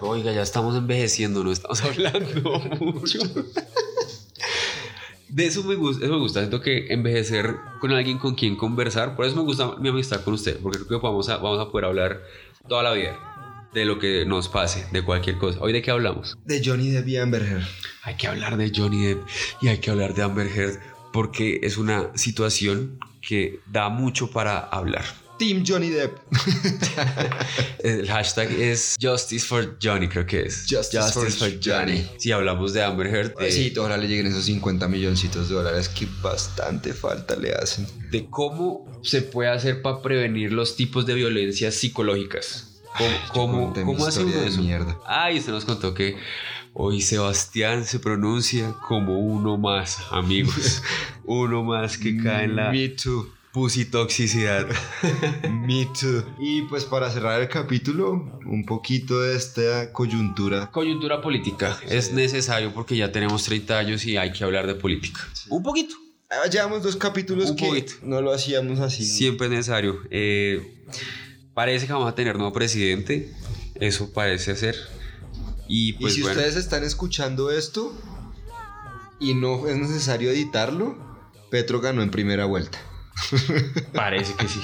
Oiga, ya estamos envejeciendo, no estamos hablando mucho. De eso me gusta, eso me gusta. Siento que envejecer con alguien con quien conversar, por eso me gusta mi amistad con usted, porque creo que vamos a, vamos a poder hablar toda la vida de lo que nos pase, de cualquier cosa. ¿Hoy de qué hablamos? De Johnny Depp y Amber Heard. Hay que hablar de Johnny Depp y hay que hablar de Amber Heard porque es una situación que da mucho para hablar. Team Johnny Depp. El hashtag es Justice for Johnny, creo que es. Justice for Johnny. Si hablamos de Amber Heard, de, Sí, ojalá le lleguen esos 50 milloncitos de dólares que bastante falta le hacen. de cómo se puede hacer para prevenir los tipos de violencias psicológicas. ¿Cómo, cómo, cómo hace uno de eso? mierda. Ah, y usted nos contó que hoy Sebastián se pronuncia como uno más, amigos. uno más que cae en la Me too. Pusitoxicidad. Me too. Y pues para cerrar el capítulo, un poquito de esta coyuntura. Coyuntura política. Es necesario porque ya tenemos 30 años y hay que hablar de política. Un poquito. Ah, Llevamos dos capítulos Un que poquito. no lo hacíamos así. Siempre es necesario. Eh, parece que vamos a tener nuevo presidente. Eso parece ser. Y Y pues si bueno. ustedes están escuchando esto y no es necesario editarlo, Petro ganó en primera vuelta. Parece que sí.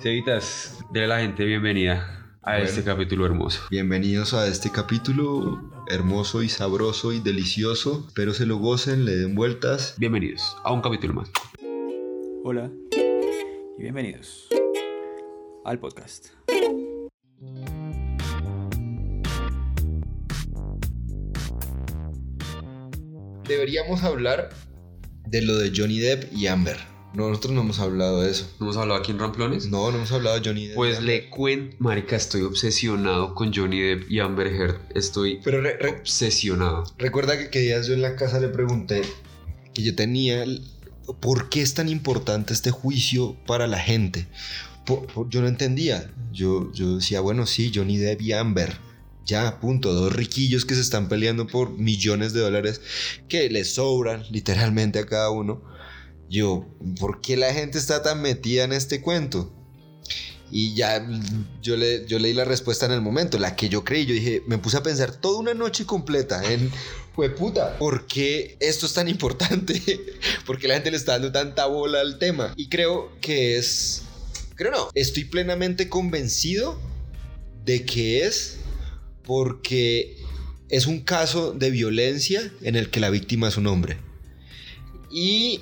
Cevitas, a la gente bienvenida a Bueno. este capítulo hermoso. Bienvenidos a este capítulo hermoso y sabroso y delicioso. Espero se lo gocen, le den vueltas. Bienvenidos a un capítulo más. Hola y bienvenidos al podcast. Deberíamos hablar de lo de Johnny Depp y Amber. Nosotros no hemos hablado de eso. ¿No hemos hablado aquí en Ramplones? No, no hemos hablado de Johnny Depp. Pues le cuento, marica, estoy obsesionado con Johnny Depp y Amber Heard. Estoy Pero re- re- obsesionado. recuerda que que días yo en la casa le pregunté que yo tenía... el- ¿Por qué es tan importante este juicio para la gente? Por- por- yo no entendía. Yo, yo decía, bueno, sí, Johnny Depp y Amber. Ya, punto. Dos riquillos que se están peleando por millones de dólares que les sobran literalmente a cada uno. Yo, ¿por qué la gente está tan metida en este cuento? Y ya yo, le, yo leí la respuesta en el momento, la que yo creí. Yo dije, me puse a pensar toda una noche completa en, puta, ¿por qué esto es tan importante? ¿Por qué la gente le está dando tanta bola al tema? Y creo que es, creo no, estoy plenamente convencido de que es porque es un caso de violencia en el que la víctima es un hombre. Y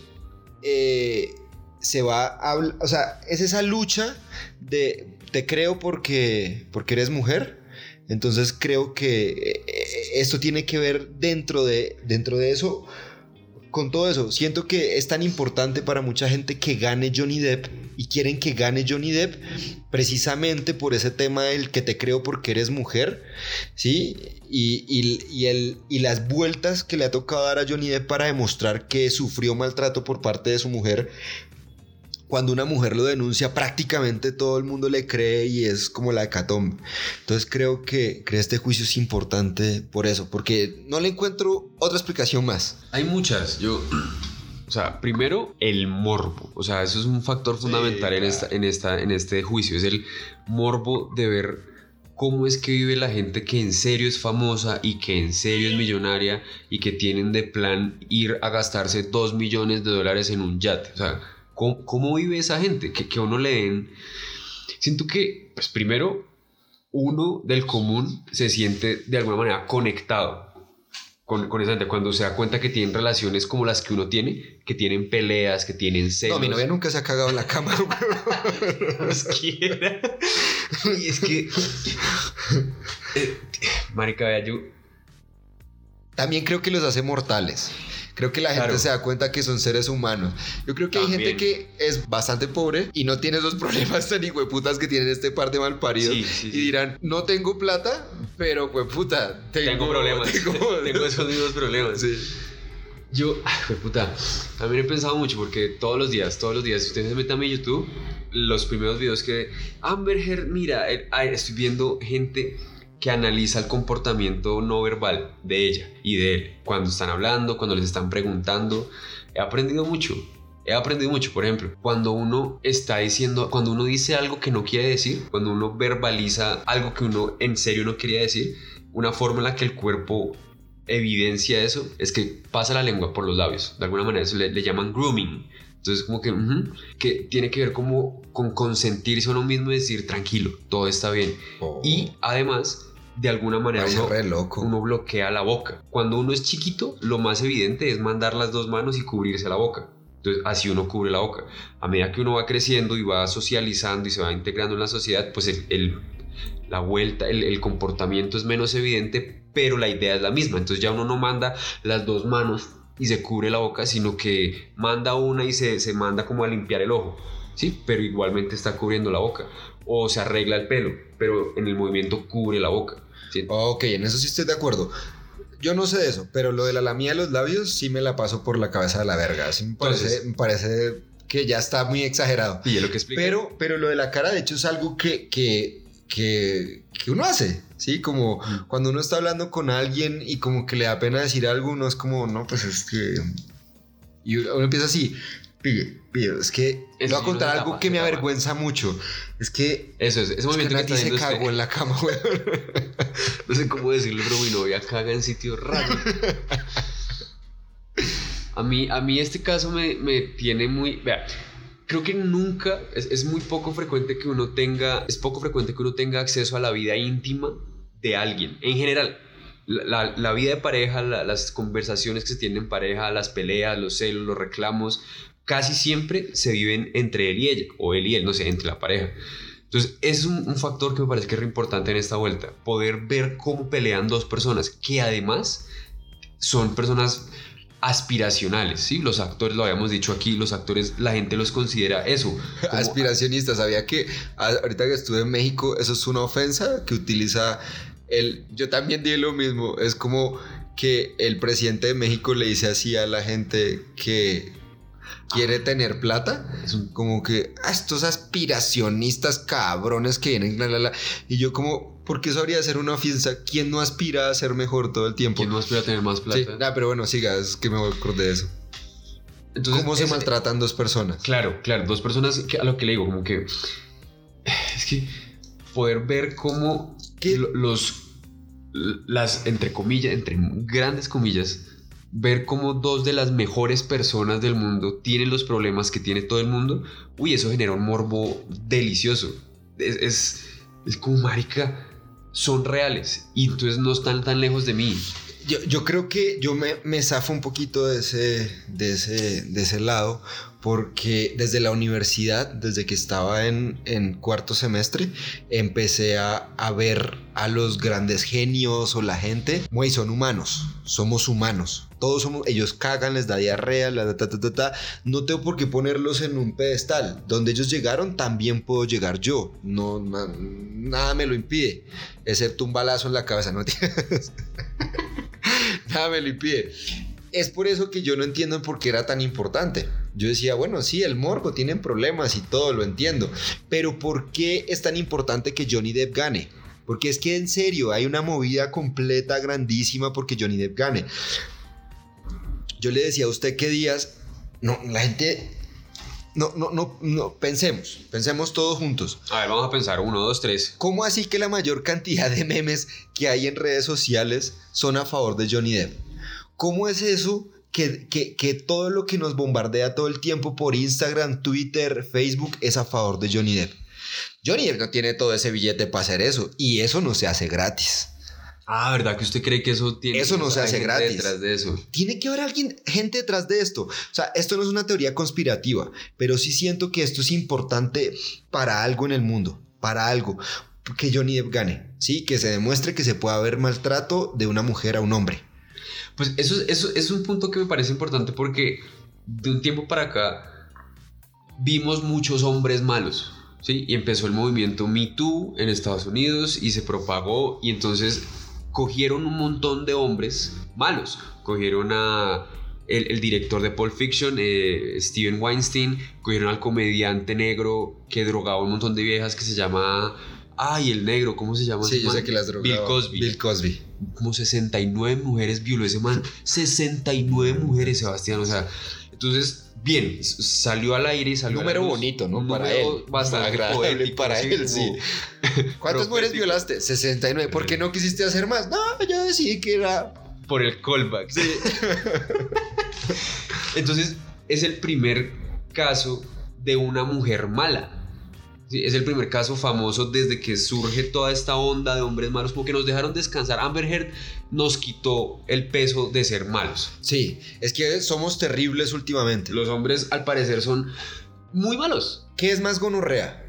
eh, se va a habl- o sea, es esa lucha de te creo porque porque eres mujer. Entonces creo que eh, esto tiene que ver dentro de dentro de eso con todo eso. Siento que es tan importante para mucha gente que gane Johnny Depp y quieren que gane Johnny Depp precisamente por ese tema del que te creo porque eres mujer, ¿sí? Y, y- y el, y las vueltas que le ha tocado dar a Johnny Depp para demostrar que sufrió maltrato por parte de su mujer. Cuando una mujer lo denuncia, prácticamente todo el mundo le cree y es como la hecatombe. Entonces creo que, que este juicio es importante por eso, porque no le encuentro otra explicación más. Hay muchas. Yo. O sea, primero, el morbo. O sea, eso es un factor fundamental en, esta, en, esta, en este juicio. Es el morbo de ver cómo es que vive la gente que en serio es famosa y que en serio es millonaria y que tienen de plan ir a gastarse 2 millones de dólares en un yate. O sea, ¿cómo, cómo vive esa gente? Que, que a uno le den... Siento que, pues primero, uno del común se siente de alguna manera conectado con, con esa gente. Cuando se da cuenta que tienen relaciones como las que uno tiene, que tienen peleas, que tienen celos. No, mi novia nunca se ha cagado en la cama. Y es que. eh, marica, vea, yo. También creo que los hace mortales. Creo que la gente Claro. se da cuenta que son seres humanos. Yo creo que hay gente También. que es bastante pobre y no tiene esos problemas tan hijueputas que tienen este par de malparidos. Sí, sí, y dirán, no tengo plata, pero pues puta, tengo, Tengo, problemas. Tengo, Tengo, esos mismos problemas. Sí. Yo, ay, puta, también he pensado mucho porque todos los días, todos los días, si usted se mete a mi YouTube, los primeros videos que Amber Heard, mira, eh, estoy viendo gente que analiza el comportamiento no verbal de ella y de él cuando están hablando, cuando les están preguntando. He aprendido mucho. he aprendido mucho, por ejemplo, cuando uno está diciendo, cuando uno dice algo que no quiere decir, cuando uno verbaliza algo que uno en serio no quería decir, una forma en la que el cuerpo evidencia eso es que pasa la lengua por los labios. De alguna manera eso le, le llaman grooming. Entonces como que, que tiene que ver como con consentirse a uno mismo y decir tranquilo, todo está bien. Oh, Y además, de alguna manera uno, re loco. uno bloquea la boca. Cuando uno es chiquito, lo más evidente es mandar las dos manos y cubrirse la boca. Entonces, así uno cubre la boca. A medida que uno va creciendo y va socializando y se va integrando en la sociedad, pues el, el- la vuelta, el, el comportamiento es menos evidente, pero la idea es la misma. Entonces ya uno no manda las dos manos y se cubre la boca, sino que manda una y se, se manda como a limpiar el ojo. Sí, pero igualmente está cubriendo la boca. O se arregla el pelo, pero en el movimiento cubre la boca. ¿Sí? Ok, en eso sí estoy de acuerdo. Yo no sé de eso, pero lo de la lamía de los labios sí me la paso por la cabeza de la verga. Sí me parece, Entonces- me parece que ya está muy exagerado. Y es lo que explica. Pero, pero lo de la cara, de hecho, es algo que, que, que, que uno hace, ¿sí? Como Mm. cuando uno está hablando con alguien y como que le da pena decir algo, uno es como, no, pues es que... Y uno uno empieza así, pille, pille, es que... Le voy a contar algo que me avergüenza mucho. Es que... Eso es, ese movimiento que, está se usted- cagó en la cama, güey. No sé cómo decirlo, pero mi novia caga en sitios raros. A mí, a mí este caso me, me tiene muy... Vea, creo que nunca, es, es muy poco frecuente que uno tenga, es poco frecuente que uno tenga acceso a la vida íntima de alguien, en general. La, la- la vida de pareja, la- las conversaciones que se tienen en pareja, las peleas, los celos, los reclamos, casi siempre se viven entre él y ella, o él y él, no sé, entre la pareja. Entonces, ese es un, un factor que me parece que es re importante en esta vuelta. Poder ver cómo pelean dos personas que además son personas aspiracionales, ¿sí? Los actores, lo habíamos dicho aquí, los actores, la gente los considera eso. como- Aspiracionista, sabía que ahorita que estuve en México, eso es una ofensa que utiliza el. Yo también dije lo mismo. Es como que el presidente de México le dice así a la gente que quiere tener plata. es un- Como que "Ah, estos aspiracionistas cabrones que vienen, la, la, la". Y yo, como, ¿por qué eso habría de ser una ofensa? ¿Quién no aspira a ser mejor todo el tiempo? ¿Quién no aspira a tener más plata? Sí, nah, pero bueno, siga, es que me acordé de eso. Entonces, ¿Cómo se maltratan dos personas? Claro, claro, dos personas que a lo que le digo, como que es que poder ver cómo ¿Qué? lo- los las entre comillas, entre grandes comillas, ver cómo dos de las mejores personas del mundo tienen los problemas que tiene todo el mundo, uy, eso genera un morbo delicioso. Es, es, es como marica, son reales y entonces no están tan lejos de mí. Yo, yo creo que yo me, me zafo un poquito de ese, de, ese, de ese lado, porque desde la universidad, desde que estaba en, en cuarto semestre, empecé a, ver a los grandes genios o la gente, güey, son humanos, somos humanos. Todos somos, ellos cagan, les da diarrea, la, ta, ta, ta, ta. No tengo por qué ponerlos en un pedestal. Donde ellos llegaron, también puedo llegar yo. No, na- nada me lo impide, excepto un balazo en la cabeza, ¿no? Nada me lo impide. Es por eso que yo no entiendo por qué era tan importante. Yo decía, bueno, sí, el morbo tienen problemas y todo, lo entiendo. Pero ¿por qué es tan importante que Johnny Depp gane? Porque es que en serio, hay una movida completa, grandísima, porque Johnny Depp gane. Yo le decía a usted que días, no, la gente, no, no, no, no, pensemos, pensemos todos juntos. A ver, vamos a pensar, uno, dos, tres. ¿Cómo así que la mayor cantidad de memes que hay en redes sociales son a favor de Johnny Depp? ¿Cómo es eso que, que- que todo lo que nos bombardea todo el tiempo por Instagram, Twitter, Facebook es a favor de Johnny Depp? Johnny Depp no tiene todo ese billete para hacer eso y eso no se hace gratis. Ah, ¿verdad que usted cree que eso tiene Eso no se hace gente gratis. detrás de eso? Tiene que haber alguien, gente detrás de esto. O sea, esto no es una teoría conspirativa, pero sí siento que esto es importante para algo en el mundo, para algo. Que Johnny Depp gane, ¿sí? Que se demuestre que se puede haber maltrato de una mujer a un hombre. Pues eso, eso es un punto que me parece importante porque de un tiempo para acá vimos muchos hombres malos, ¿sí? Y empezó el movimiento Me Too en Estados Unidos y se propagó y entonces cogieron un montón de hombres malos. Cogieron a el, el director de Pulp Fiction, eh, Steven Weinstein, cogieron al comediante negro que drogaba un montón de viejas que se llama... Ay, el negro, ¿cómo se llama? Sí, yo sé que las drogaba. Bill Cosby Bill Cosby. Como 69 mujeres violó ese man. 69 mujeres, Sebastián. O sea, Entonces, bien, salió al aire y salió Número luz. bonito, ¿no? Para él. Bastante Agradable poético, para él, sí. ¿Cuántas mujeres violaste? 69. ¿Por qué no quisiste hacer más? No, yo decidí que era. Por el callback. Entonces, es el primer caso de una mujer mala. Sí, es el primer caso famoso desde que surge toda esta onda de hombres malos, como que nos dejaron descansar. Amber Heard nos quitó el peso de ser malos. Sí, es que somos terribles últimamente. Los hombres, al parecer, son muy malos. ¿Qué es más gonorrea?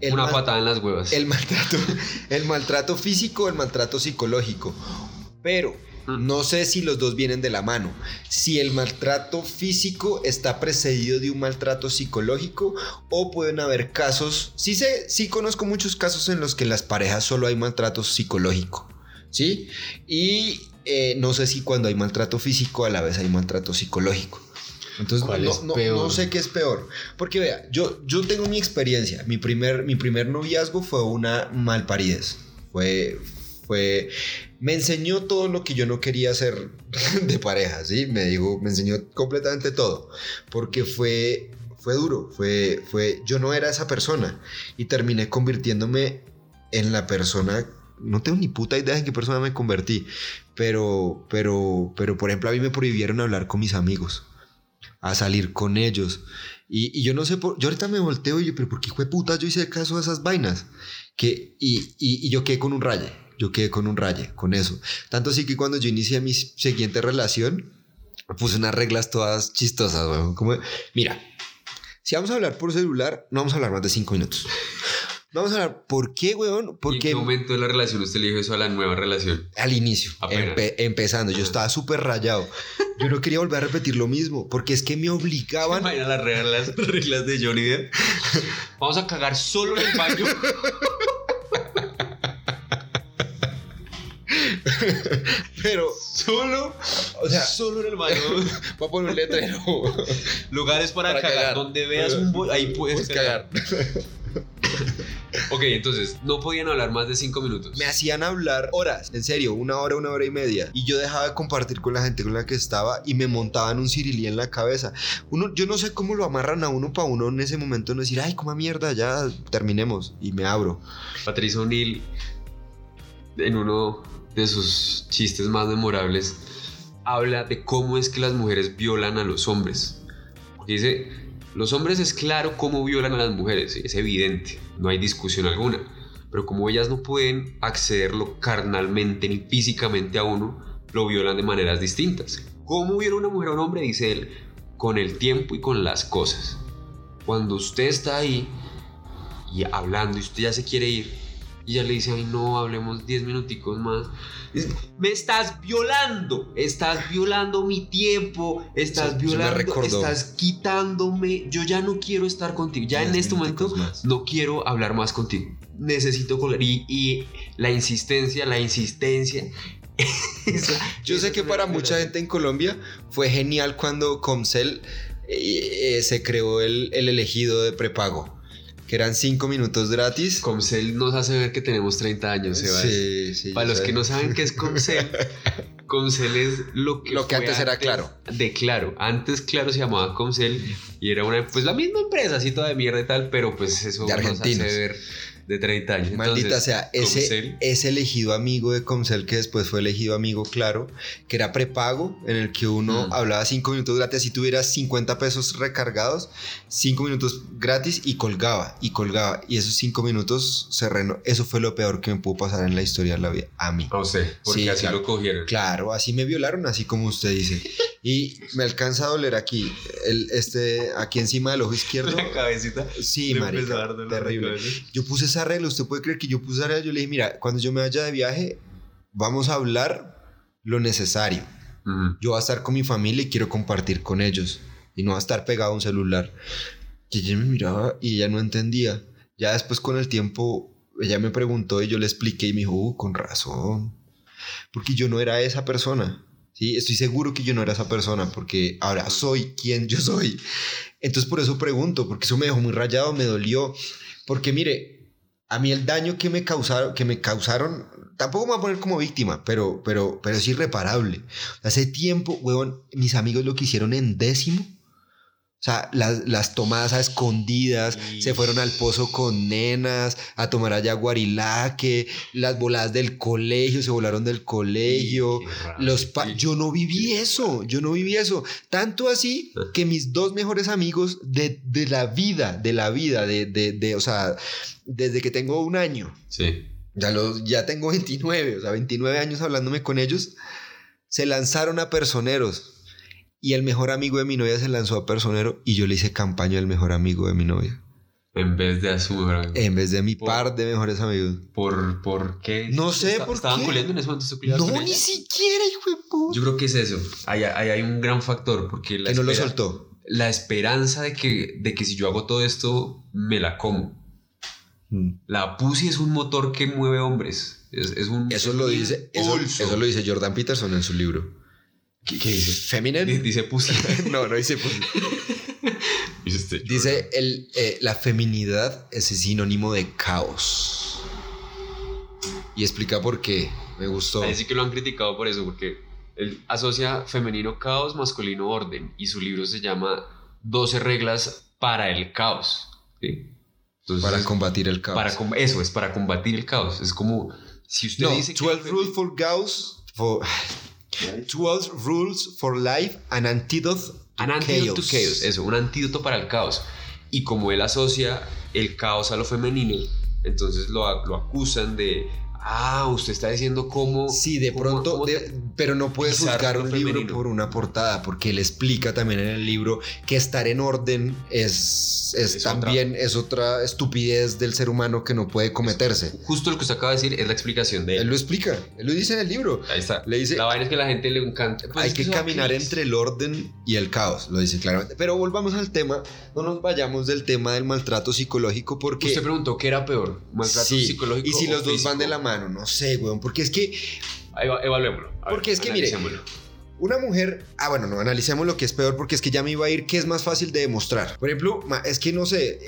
El Una mal- patada en las huevas. El maltrato, el maltrato físico el maltrato psicológico. Pero. No sé si los dos vienen de la mano. Si el maltrato físico está precedido de un maltrato psicológico o pueden haber casos, sí sé, sí conozco muchos casos en los que en las parejas solo hay maltrato psicológico, ¿sí? Y eh, no sé si cuando hay maltrato físico a la vez hay maltrato psicológico. Entonces no sé qué es peor. Porque vea, yo, yo tengo mi experiencia. Mi primer, mi primer noviazgo fue una malparidez. Fue, fue, me enseñó todo lo que yo no quería hacer de pareja, ¿sí? Me dijo, me enseñó completamente todo. Porque fue, fue duro, fue, fue, yo no era esa persona. Y terminé convirtiéndome en la persona, no tengo ni puta idea en qué persona me convertí. Pero, pero, pero, por ejemplo, a mí me prohibieron hablar con mis amigos a salir con ellos. Y, yo no sé, por, yo ahorita me volteo y yo, pero ¿por qué hijo puta yo hice caso a esas vainas? Que, y, y, y yo quedé con un raye, yo quedé con un raye, con eso. Tanto así que cuando yo inicié mi siguiente relación, puse unas reglas todas chistosas, weón. Como, mira, si vamos a hablar por celular, no vamos a hablar más de cinco minutos. Vamos a hablar, ¿por qué, weón? ¿Y ¿En Porque qué momento de la relación usted le dijo eso a la nueva relación? al inicio, empe- empezando, yo estaba súper rayado. Yo no quería volver a repetir lo mismo, porque es que me obligaban Imagina las reglas, las reglas de Johnny Depp. Vamos a cagar solo en el baño. Pero, Solo, o sea, solo en el baño. voy a poner un letrero. Lugares para, Para cagar. cagar. Donde veas un bo- ahí puedes Puedes cagar. cagar. Ok, entonces, no podían hablar más de cinco minutos. Me hacían hablar horas, en serio, una hora, una hora y media. Y yo dejaba de compartir con la gente con la que estaba y me montaban un cirilí en la cabeza. Uno, yo no sé cómo lo amarran a uno para uno en ese momento no decir, ay, coma mierda, ya terminemos. Y me abro. Patricia O'Neill, en uno de sus chistes más memorables, habla de cómo es que las mujeres violan a los hombres. Porque dice, los hombres es claro cómo violan a las mujeres, es evidente, no hay discusión alguna. Pero como ellas no pueden accederlo carnalmente ni físicamente a uno, lo violan de maneras distintas. ¿Cómo viola una mujer a un hombre? Dice él, con el tiempo y con las cosas. Cuando usted está ahí y hablando y usted ya se quiere ir y ella le dice, ay no, hablemos 10 minuticos más. Dice, Me estás violando, estás violando mi tiempo, estás violando, estás quitándome, yo ya no quiero estar contigo, ya en este momento más. no quiero hablar más contigo, necesito colgar y, y la insistencia, la insistencia. esa- Yo sé que para mucha gente en Colombia fue genial cuando Comcel eh, eh, se creó el, el elegido de prepago, que eran cinco minutos gratis. Comcel nos hace ver que tenemos 30 años, Sebas. Sí, sí, Para los que no saben qué es Comcel, Comcel es lo que, Lo que fue antes era Claro. De Claro. Antes Claro se llamaba Comcel y era una, pues la misma empresa, así toda de mierda y tal, pero pues eso De nos hace ver de 30 años. Maldita Entonces, sea, ese, Comcel. ese elegido amigo de Comcel que después fue elegido amigo claro, que era prepago, en el que uno Mm. hablaba cinco minutos gratis, si tuvieras 50 pesos recargados, cinco minutos gratis y colgaba, y colgaba. Y esos cinco minutos se reno Eso fue lo peor que me pudo pasar en la historia de la vida, a mí. A usted, porque Sí, así claro. lo cogieron. Claro, así me violaron, así como usted dice. Y me alcanza a doler aquí, el, este, aquí encima del ojo izquierdo. La cabecita. Sí, marica, terrible. Yo puse esa regla, usted puede creer que yo puse esa regla. Yo le dije, mira, cuando yo me vaya de viaje, vamos a hablar lo necesario. Ujú. Yo voy a estar con mi familia y quiero compartir con ellos. Y no va a estar pegado a un celular. Y ella me miraba y ella no entendía. Ya después con el tiempo, ella me preguntó y yo le expliqué y me dijo, "Uh, con razón. Porque yo no era esa persona. Sí, estoy seguro que yo no era esa persona porque ahora soy quien yo soy. Entonces por eso pregunto, porque eso me dejó muy rayado, me dolió. Porque mire, A mí el daño que me causaron, que me causaron, tampoco me voy a poner como víctima, pero, pero, pero es irreparable. Hace tiempo, huevón, mis amigos lo que hicieron en décimo o sea, las, las tomadas a escondidas, se fueron al pozo con nenas, a tomar allá guarilaque, las voladas del colegio, se volaron del colegio. los pa yo no viví eso, yo no viví eso. Tanto así ah. que mis dos mejores amigos de, de la vida, de la vida, de, de, de, o sea, desde que tengo un año. Sí. Ya, los, ya tengo 29, o sea, 29 años hablándome con ellos, se lanzaron a personeros y el mejor amigo de mi novia se lanzó a personero y yo le hice campaña al mejor amigo de mi novia. En vez de a su mejor amigo. En vez de mi par de mejores amigos. ¿Por, por qué? No sé por ¿Estaban qué. en ese momento? No, ni siquiera, hijo de puta. Yo creo que es eso. Ahí, hay un gran factor porque la que no lo soltó. La esperanza de que, de que si yo hago todo esto, me la como. Mm. La pussy es un motor que mueve hombres. Es, es un, eso, lo dice, eso, eso lo dice Jordan Peterson en su libro. ¿Qué, dice? Feminine. Dice pussy. no, no dice pussy. Dice el, eh, la feminidad es sinónimo de caos. Y explica por qué. Me gustó. Ahí sí que lo han criticado por eso, porque él asocia femenino caos, masculino orden. Y su libro se llama 12 reglas para el caos. Para combatir el caos. Para, eso es para combatir el caos. Es como si usted dice 12 rules for caos. For, 12 Rules for Life, an antidote to, an antidote chaos. to chaos. Eso, un antídoto para el caos. Y como él asocia el caos a lo femenino, entonces lo, lo acusan de Ah, usted está diciendo cómo. Sí, de pronto, pero no puedes juzgar un libro por una portada, porque él explica también en el libro que estar en orden es, es, también es otra estupidez del ser humano que no puede cometerse. Justo lo que usted acaba de decir es la explicación de él. Él lo explica, él lo dice en el libro. Ahí está. Le dice, la vaina es que la gente le encanta. Pues hay que, caminar entre el orden y el caos, lo dice claramente. Pero volvamos al tema, no nos vayamos del tema del maltrato psicológico, porque. Usted preguntó qué era peor, maltrato psicológico. Y si los dos van de la mano no sé, weón, porque es que... Evaluémoslo. Porque es que, mire, una mujer, ah, bueno, no analicemos lo que es peor porque es que ya me iba a ir qué es más fácil de demostrar. Por ejemplo, es que no sé,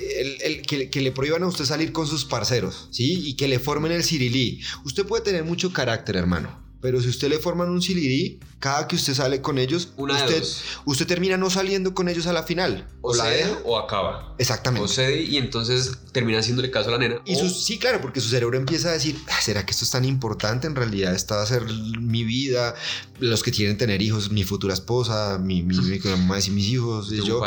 el, que, que, le prohíban a usted salir con sus parceros, ¿sí? Y que le formen el cirilí. Usted puede tener mucho carácter, hermano. Pero si usted le forman un CLD, cada que usted sale con ellos, usted, usted termina no saliendo con ellos a la final. O, la deja o acaba. Exactamente. O cede y entonces termina haciéndole caso a la nena. Y sí, claro, porque su cerebro empieza a decir, ah, ¿será que esto es tan importante? En realidad esta va a ser mi vida, los que quieren tener hijos, mi futura esposa, mi, mi, mi mamá y mis hijos. Y yo,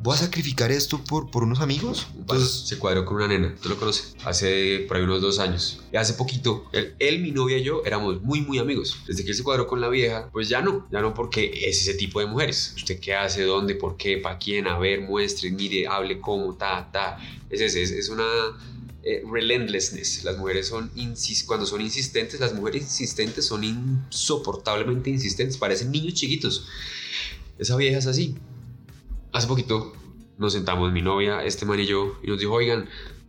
voy a sacrificar esto por, por unos amigos. Entonces se cuadró con una nena, tú lo conoces, hace por ahí unos dos años. Y hace poquito, él, mi novia y yo éramos muy, muy amigos. Desde que él se cuadró con la vieja, pues ya no, ya no porque es ese tipo de mujeres. ¿Usted qué hace? ¿Dónde? ¿Por qué? ¿Para quién? A ver, muestre, mire, hable cómo, ta, ta. Es ese, es, una... Eh, relentlessness. Las mujeres son, cuando son insistentes, las mujeres insistentes son insoportablemente insistentes, parecen niños chiquitos. Esa vieja es así hace poquito nos sentamos mi novia, este man y yo, y nos dijo, oigan,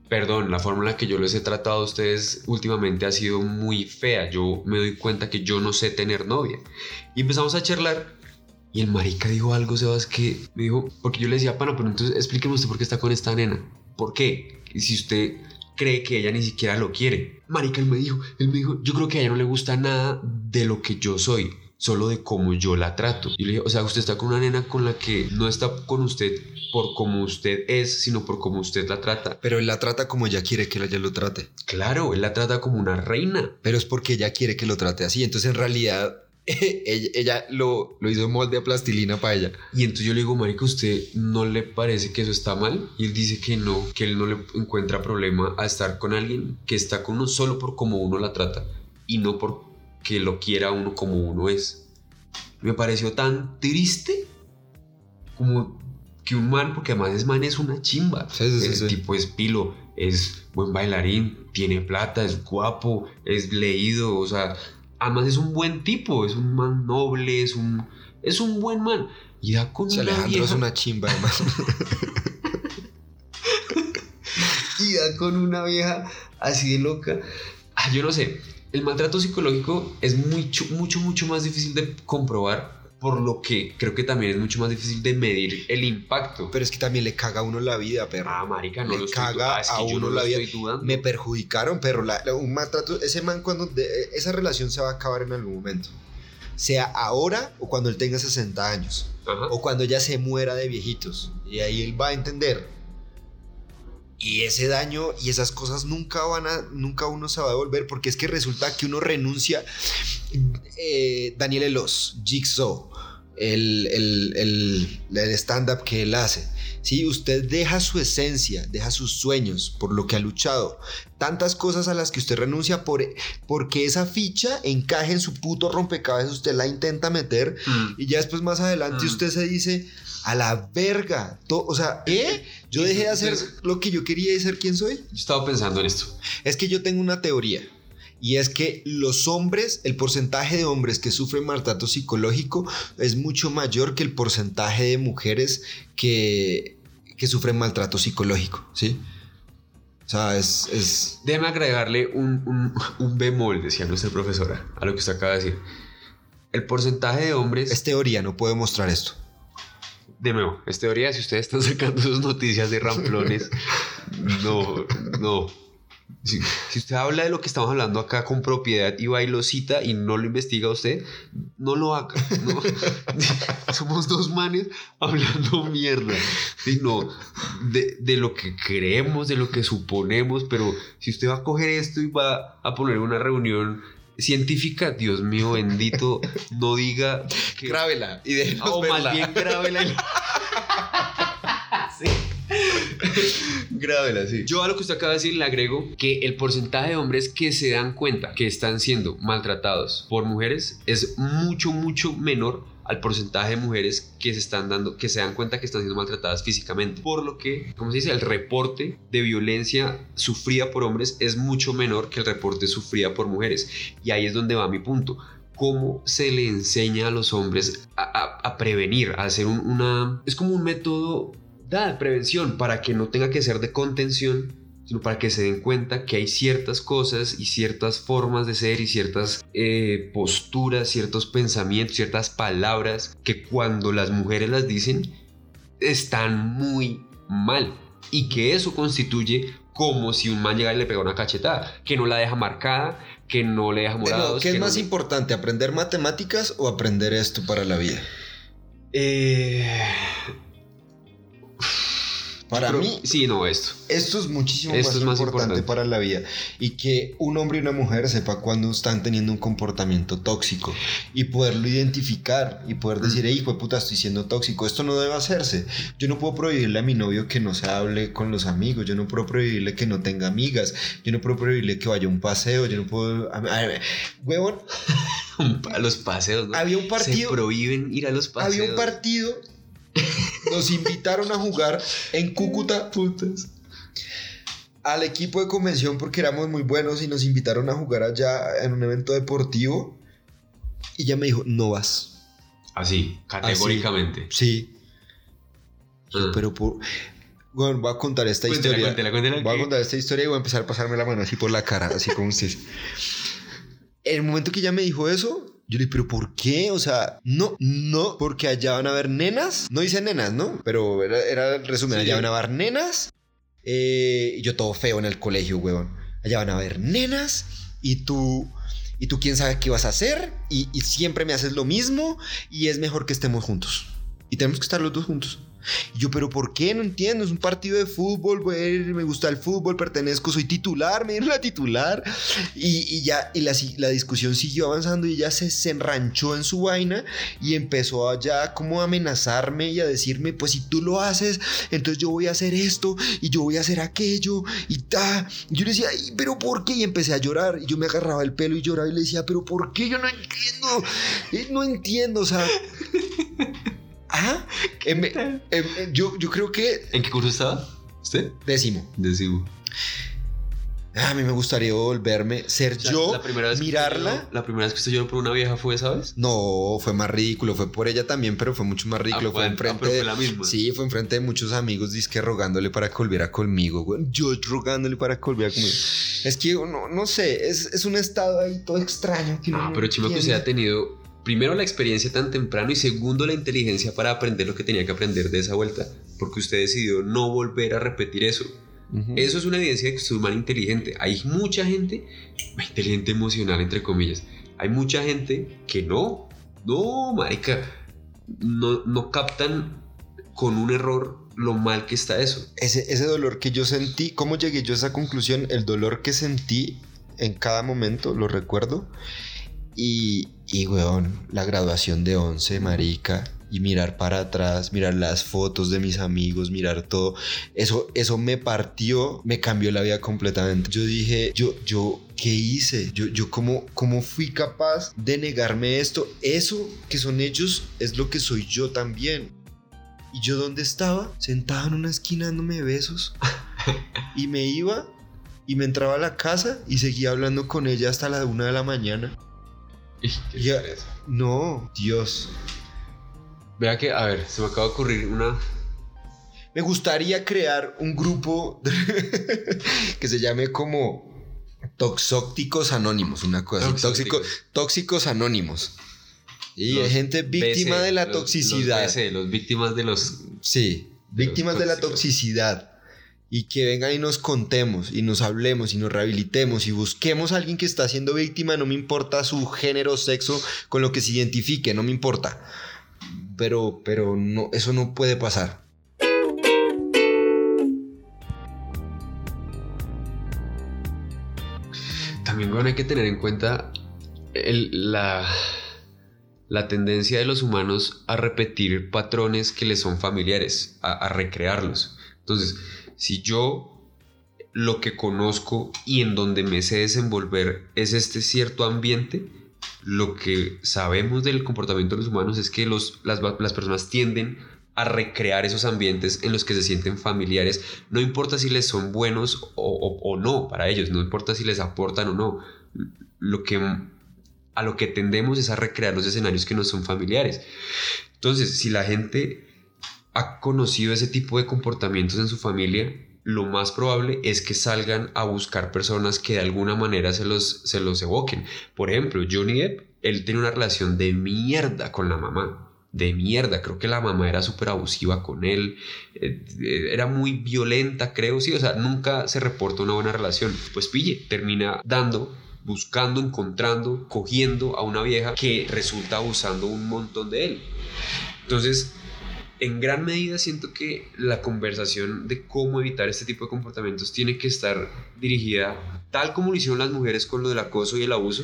perdón, la fórmula que yo les he tratado a ustedes últimamente ha sido muy fea. Yo me doy cuenta que yo no sé tener novia. Y empezamos a charlar. Y el marica dijo algo, Sebas, que me dijo, porque yo le decía, pana, pero entonces explíqueme usted por qué está con esta nena. ¿Por qué? Y si usted cree que ella ni siquiera lo quiere. Marica, él me dijo, él me dijo, yo creo que a ella no le gusta nada de lo que yo soy solo de cómo yo la trato. Y le dije, o sea, usted está con una nena con la que no está con usted por cómo usted es, sino por cómo usted la trata. Pero él la trata como ella quiere que ella lo trate. Claro, él la trata como una reina. Pero es porque ella quiere que lo trate así. Entonces, en realidad, ella, lo, lo, hizo molde a plastilina para ella. Y entonces yo le digo, marica, ¿usted no le parece que eso está mal? Y él dice que no, que él no le encuentra problema a estar con alguien que está con uno solo por cómo uno la trata y no por que lo quiera uno como uno es. Me pareció tan triste como que un man, porque además es man es una chimba. el tipo es pilo, es buen bailarín, tiene plata, es guapo, es leído, o sea, además es un buen tipo, es un man noble, es un, es un buen man. Y da con una Alejandro es una chimba además. y da con una vieja así de loca. Ah, yo no sé, el maltrato psicológico es mucho, mucho, mucho más difícil de comprobar por lo que creo que también es mucho más difícil de medir el impacto. Pero es que también le caga a uno la vida, perro. Ah, marica, no le lo estoy caga du- ah, es que a uno no la vida. estoy dudando. Me perjudicaron, pero la, la- un maltrato, ese man cuando de- esa relación se va a acabar en algún momento. Sea ahora o cuando él tenga 60 años. Ajá. O cuando ya se muera de viejitos. Y ahí él va a entender. Y ese daño y esas cosas nunca van a, nunca uno se va a devolver porque es que resulta que uno renuncia. Eh, Daniel Elos, Jigsaw, el, el, el, el stand-up que él hace. Si usted deja su esencia, deja sus sueños por lo que ha luchado, tantas cosas a las que usted renuncia por, porque esa ficha encaje en su puto rompecabezas, usted la intenta meter Mm. y ya después más adelante Mm. usted se dice, a la verga. To- o sea, ¿eh? Yo dejé de hacer Entonces- lo que yo quería y ser quien soy. Yo estaba pensando en esto. Es que yo tengo una teoría. Y es que los hombres, el porcentaje de hombres que sufren maltrato psicológico es mucho mayor que el porcentaje de mujeres que, que sufren maltrato psicológico, ¿sí? O sea, es... es Déjeme agregarle un, un, un bemol, decía nuestra profesora, a lo que usted acaba de decir. El porcentaje de hombres... es teoría, no puedo mostrar esto. De nuevo, es teoría, si ustedes están sacando sus noticias de ramplones, no, no. Si, si usted habla de lo que estamos hablando acá con propiedad y va y lo cita y no lo investiga usted, no lo haga. no. Somos dos manes hablando mierda. Sí, no, de, de lo que creemos, de lo que suponemos, pero si usted va a coger esto y va a poner una reunión científica, Dios mío bendito, no diga que... Grábela y déjenos O verla. más bien grábela. y- sí. Grábela. Yo a lo que usted acaba de decir le agrego que el porcentaje de hombres que se dan cuenta que están siendo maltratados por mujeres es mucho, mucho menor al porcentaje de mujeres que se están dando, que se dan cuenta que están siendo maltratadas físicamente. Por lo que, como se dice, el reporte de violencia sufrida por hombres es mucho menor que el reporte sufrida por mujeres. Y ahí es donde va mi punto. ¿Cómo se le enseña a los hombres a, a- a prevenir, a hacer un- una... Es como un método da, de prevención para que no tenga que ser de contención, sino para que se den cuenta que hay ciertas cosas y ciertas formas de ser y ciertas eh, posturas, ciertos pensamientos, ciertas palabras que cuando las mujeres las dicen están muy mal y que eso constituye como si un man llegara y le pega una cachetada, que no la deja marcada, que no le deja Pero, morados. ¿qué es que más importante, aprender matemáticas o aprender esto para la vida? Eh, Para pero- mí, Sí, no, esto. esto es muchísimo Esto más, es más importante, importante. para la vida. Y que un hombre y una mujer sepa cuando están teniendo un comportamiento tóxico y poderlo identificar y poder decir, hey, hijo de puta, estoy siendo tóxico, esto no debe hacerse. Yo no puedo prohibirle a mi novio que no se hable con los amigos, yo no puedo prohibirle que no tenga amigas, yo no puedo prohibirle que vaya a un paseo, yo no puedo... a- a- huevón, A los paseos, ¿no? había un partido... Se prohíben ir a los paseos. Había un partido, nos invitaron a jugar en Cúcuta Putas. al equipo de convención porque éramos muy buenos y nos invitaron a jugar allá en un evento deportivo. Y ella me dijo, no vas. Así, categóricamente. Sí. Yo, Ah. pero por... Bueno, voy a contar esta Cuéntela, historia. cuéntela, cuéntela voy a contar esta historia y voy a empezar a pasarme la mano así por la cara, así como usted. En el momento que ella me dijo eso, yo le dije, pero ¿por qué? O sea, no, no, porque allá van a haber nenas. No dice nenas, ¿no? Pero era, era el resumen, Sí. allá van a haber nenas. Eh, y yo todo feo en el colegio, huevón. Allá van a haber nenas y tú... Y tú quién sabe qué vas a hacer y, y siempre me haces lo mismo y es mejor que estemos juntos. Y tenemos que estar los dos juntos. Y yo, pero ¿por qué? No entiendo. Es un partido de fútbol, güey. Me gusta el fútbol, pertenezco, soy titular, me dieron la titular. Y, ya, y la, la discusión siguió avanzando y ella se, se enranchó en su vaina y empezó a ya como amenazarme y a decirme, pues si tú lo haces, entonces yo voy a hacer esto y yo voy a hacer aquello y ta. Yo le decía, "Ay, pero ¿por qué? Y empecé a llorar. Y yo me agarraba el pelo y lloraba y le decía, pero ¿por qué? Yo no entiendo. Eh, No entiendo, o sea. Ajá. Em, em, em, yo, yo creo que ¿En qué curso estaba? ¿Usted? décimo. Décimo. A mí me gustaría volverme, ser O sea, yo, la primera vez mirarla. la primera vez que usted lloró por una vieja fue, ¿sabes? No, fue más ridículo, fue por ella también, pero fue mucho más ridículo. Ah, fue fue- enfrente ah, fue la misma. Sí, fue enfrente de muchos amigos, disque rogándole para que volviera conmigo, güey. Yo rogándole para que volviera conmigo. Es que no, no sé, es, es un estado ahí todo extraño. Que Ah, no pero chima que usted ha tenido primero la experiencia tan temprano y segundo la inteligencia para aprender lo que tenía que aprender de esa vuelta, porque usted decidió no volver a repetir eso. Eso es una evidencia de que usted es un inteligente. Hay mucha gente, inteligente emocional entre comillas, hay mucha gente que no, no, marica, no, no captan con un error lo mal que está eso. Ese, ese dolor que yo sentí, ¿cómo llegué yo a esa conclusión? El dolor que sentí en cada momento, lo recuerdo. Y, y weón, la graduación de 11, marica, y mirar para atrás, mirar las fotos de mis amigos, mirar todo, eso, eso me partió, me cambió la vida completamente. Yo dije, yo, yo, ¿qué hice? Yo, yo cómo, cómo fui capaz de negarme esto. Eso que son ellos es lo que soy yo también. ¿Y yo dónde estaba? Sentado en una esquina dándome besos. y me iba y me entraba a la casa y seguía hablando con ella hasta la una de la mañana. No, Dios. Vea que, a ver, se me acaba de ocurrir una. Me gustaría crear un grupo que se llame como Toxócticos Anónimos, una cosa Tóxicos, tóxicos Anónimos. Y hay gente víctima de la toxicidad. Los, los víctimas de los. Sí, víctimas de la toxicidad. Y que vengan y nos contemos y nos hablemos y nos rehabilitemos y busquemos a alguien que está siendo víctima, no me importa su género, sexo, con lo que se identifique, no me importa pero, pero no, eso no puede pasar. También hay que tener en cuenta la, la tendencia de los humanos a repetir patrones que les son familiares, a, a recrearlos. Entonces, si yo lo que conozco y en donde me sé desenvolver es este cierto ambiente, lo que sabemos del comportamiento de los humanos es que los, las, personas tienden a recrear esos ambientes en los que se sienten familiares, no importa si les son buenos o, no para ellos, no importa si les aportan o no, lo que, a lo que tendemos es a recrear los escenarios que no son familiares. Entonces, si la gente ha conocido ese tipo de comportamientos en su familia, lo más probable es que salgan a buscar personas que de alguna manera se los, se los evoquen. Por ejemplo, Johnny Depp, él tiene una relación de mierda con la mamá. De mierda, creo que la mamá era súper abusiva con él, eh, era muy violenta, creo, sí, o sea, nunca se reporta una buena relación. Pues pille, termina dando buscando, encontrando, cogiendo a una vieja que resulta abusando un montón de él. Entonces, en gran medida siento que la conversación de cómo evitar este tipo de comportamientos tiene que estar dirigida, tal como lo hicieron las mujeres con lo del acoso y el abuso,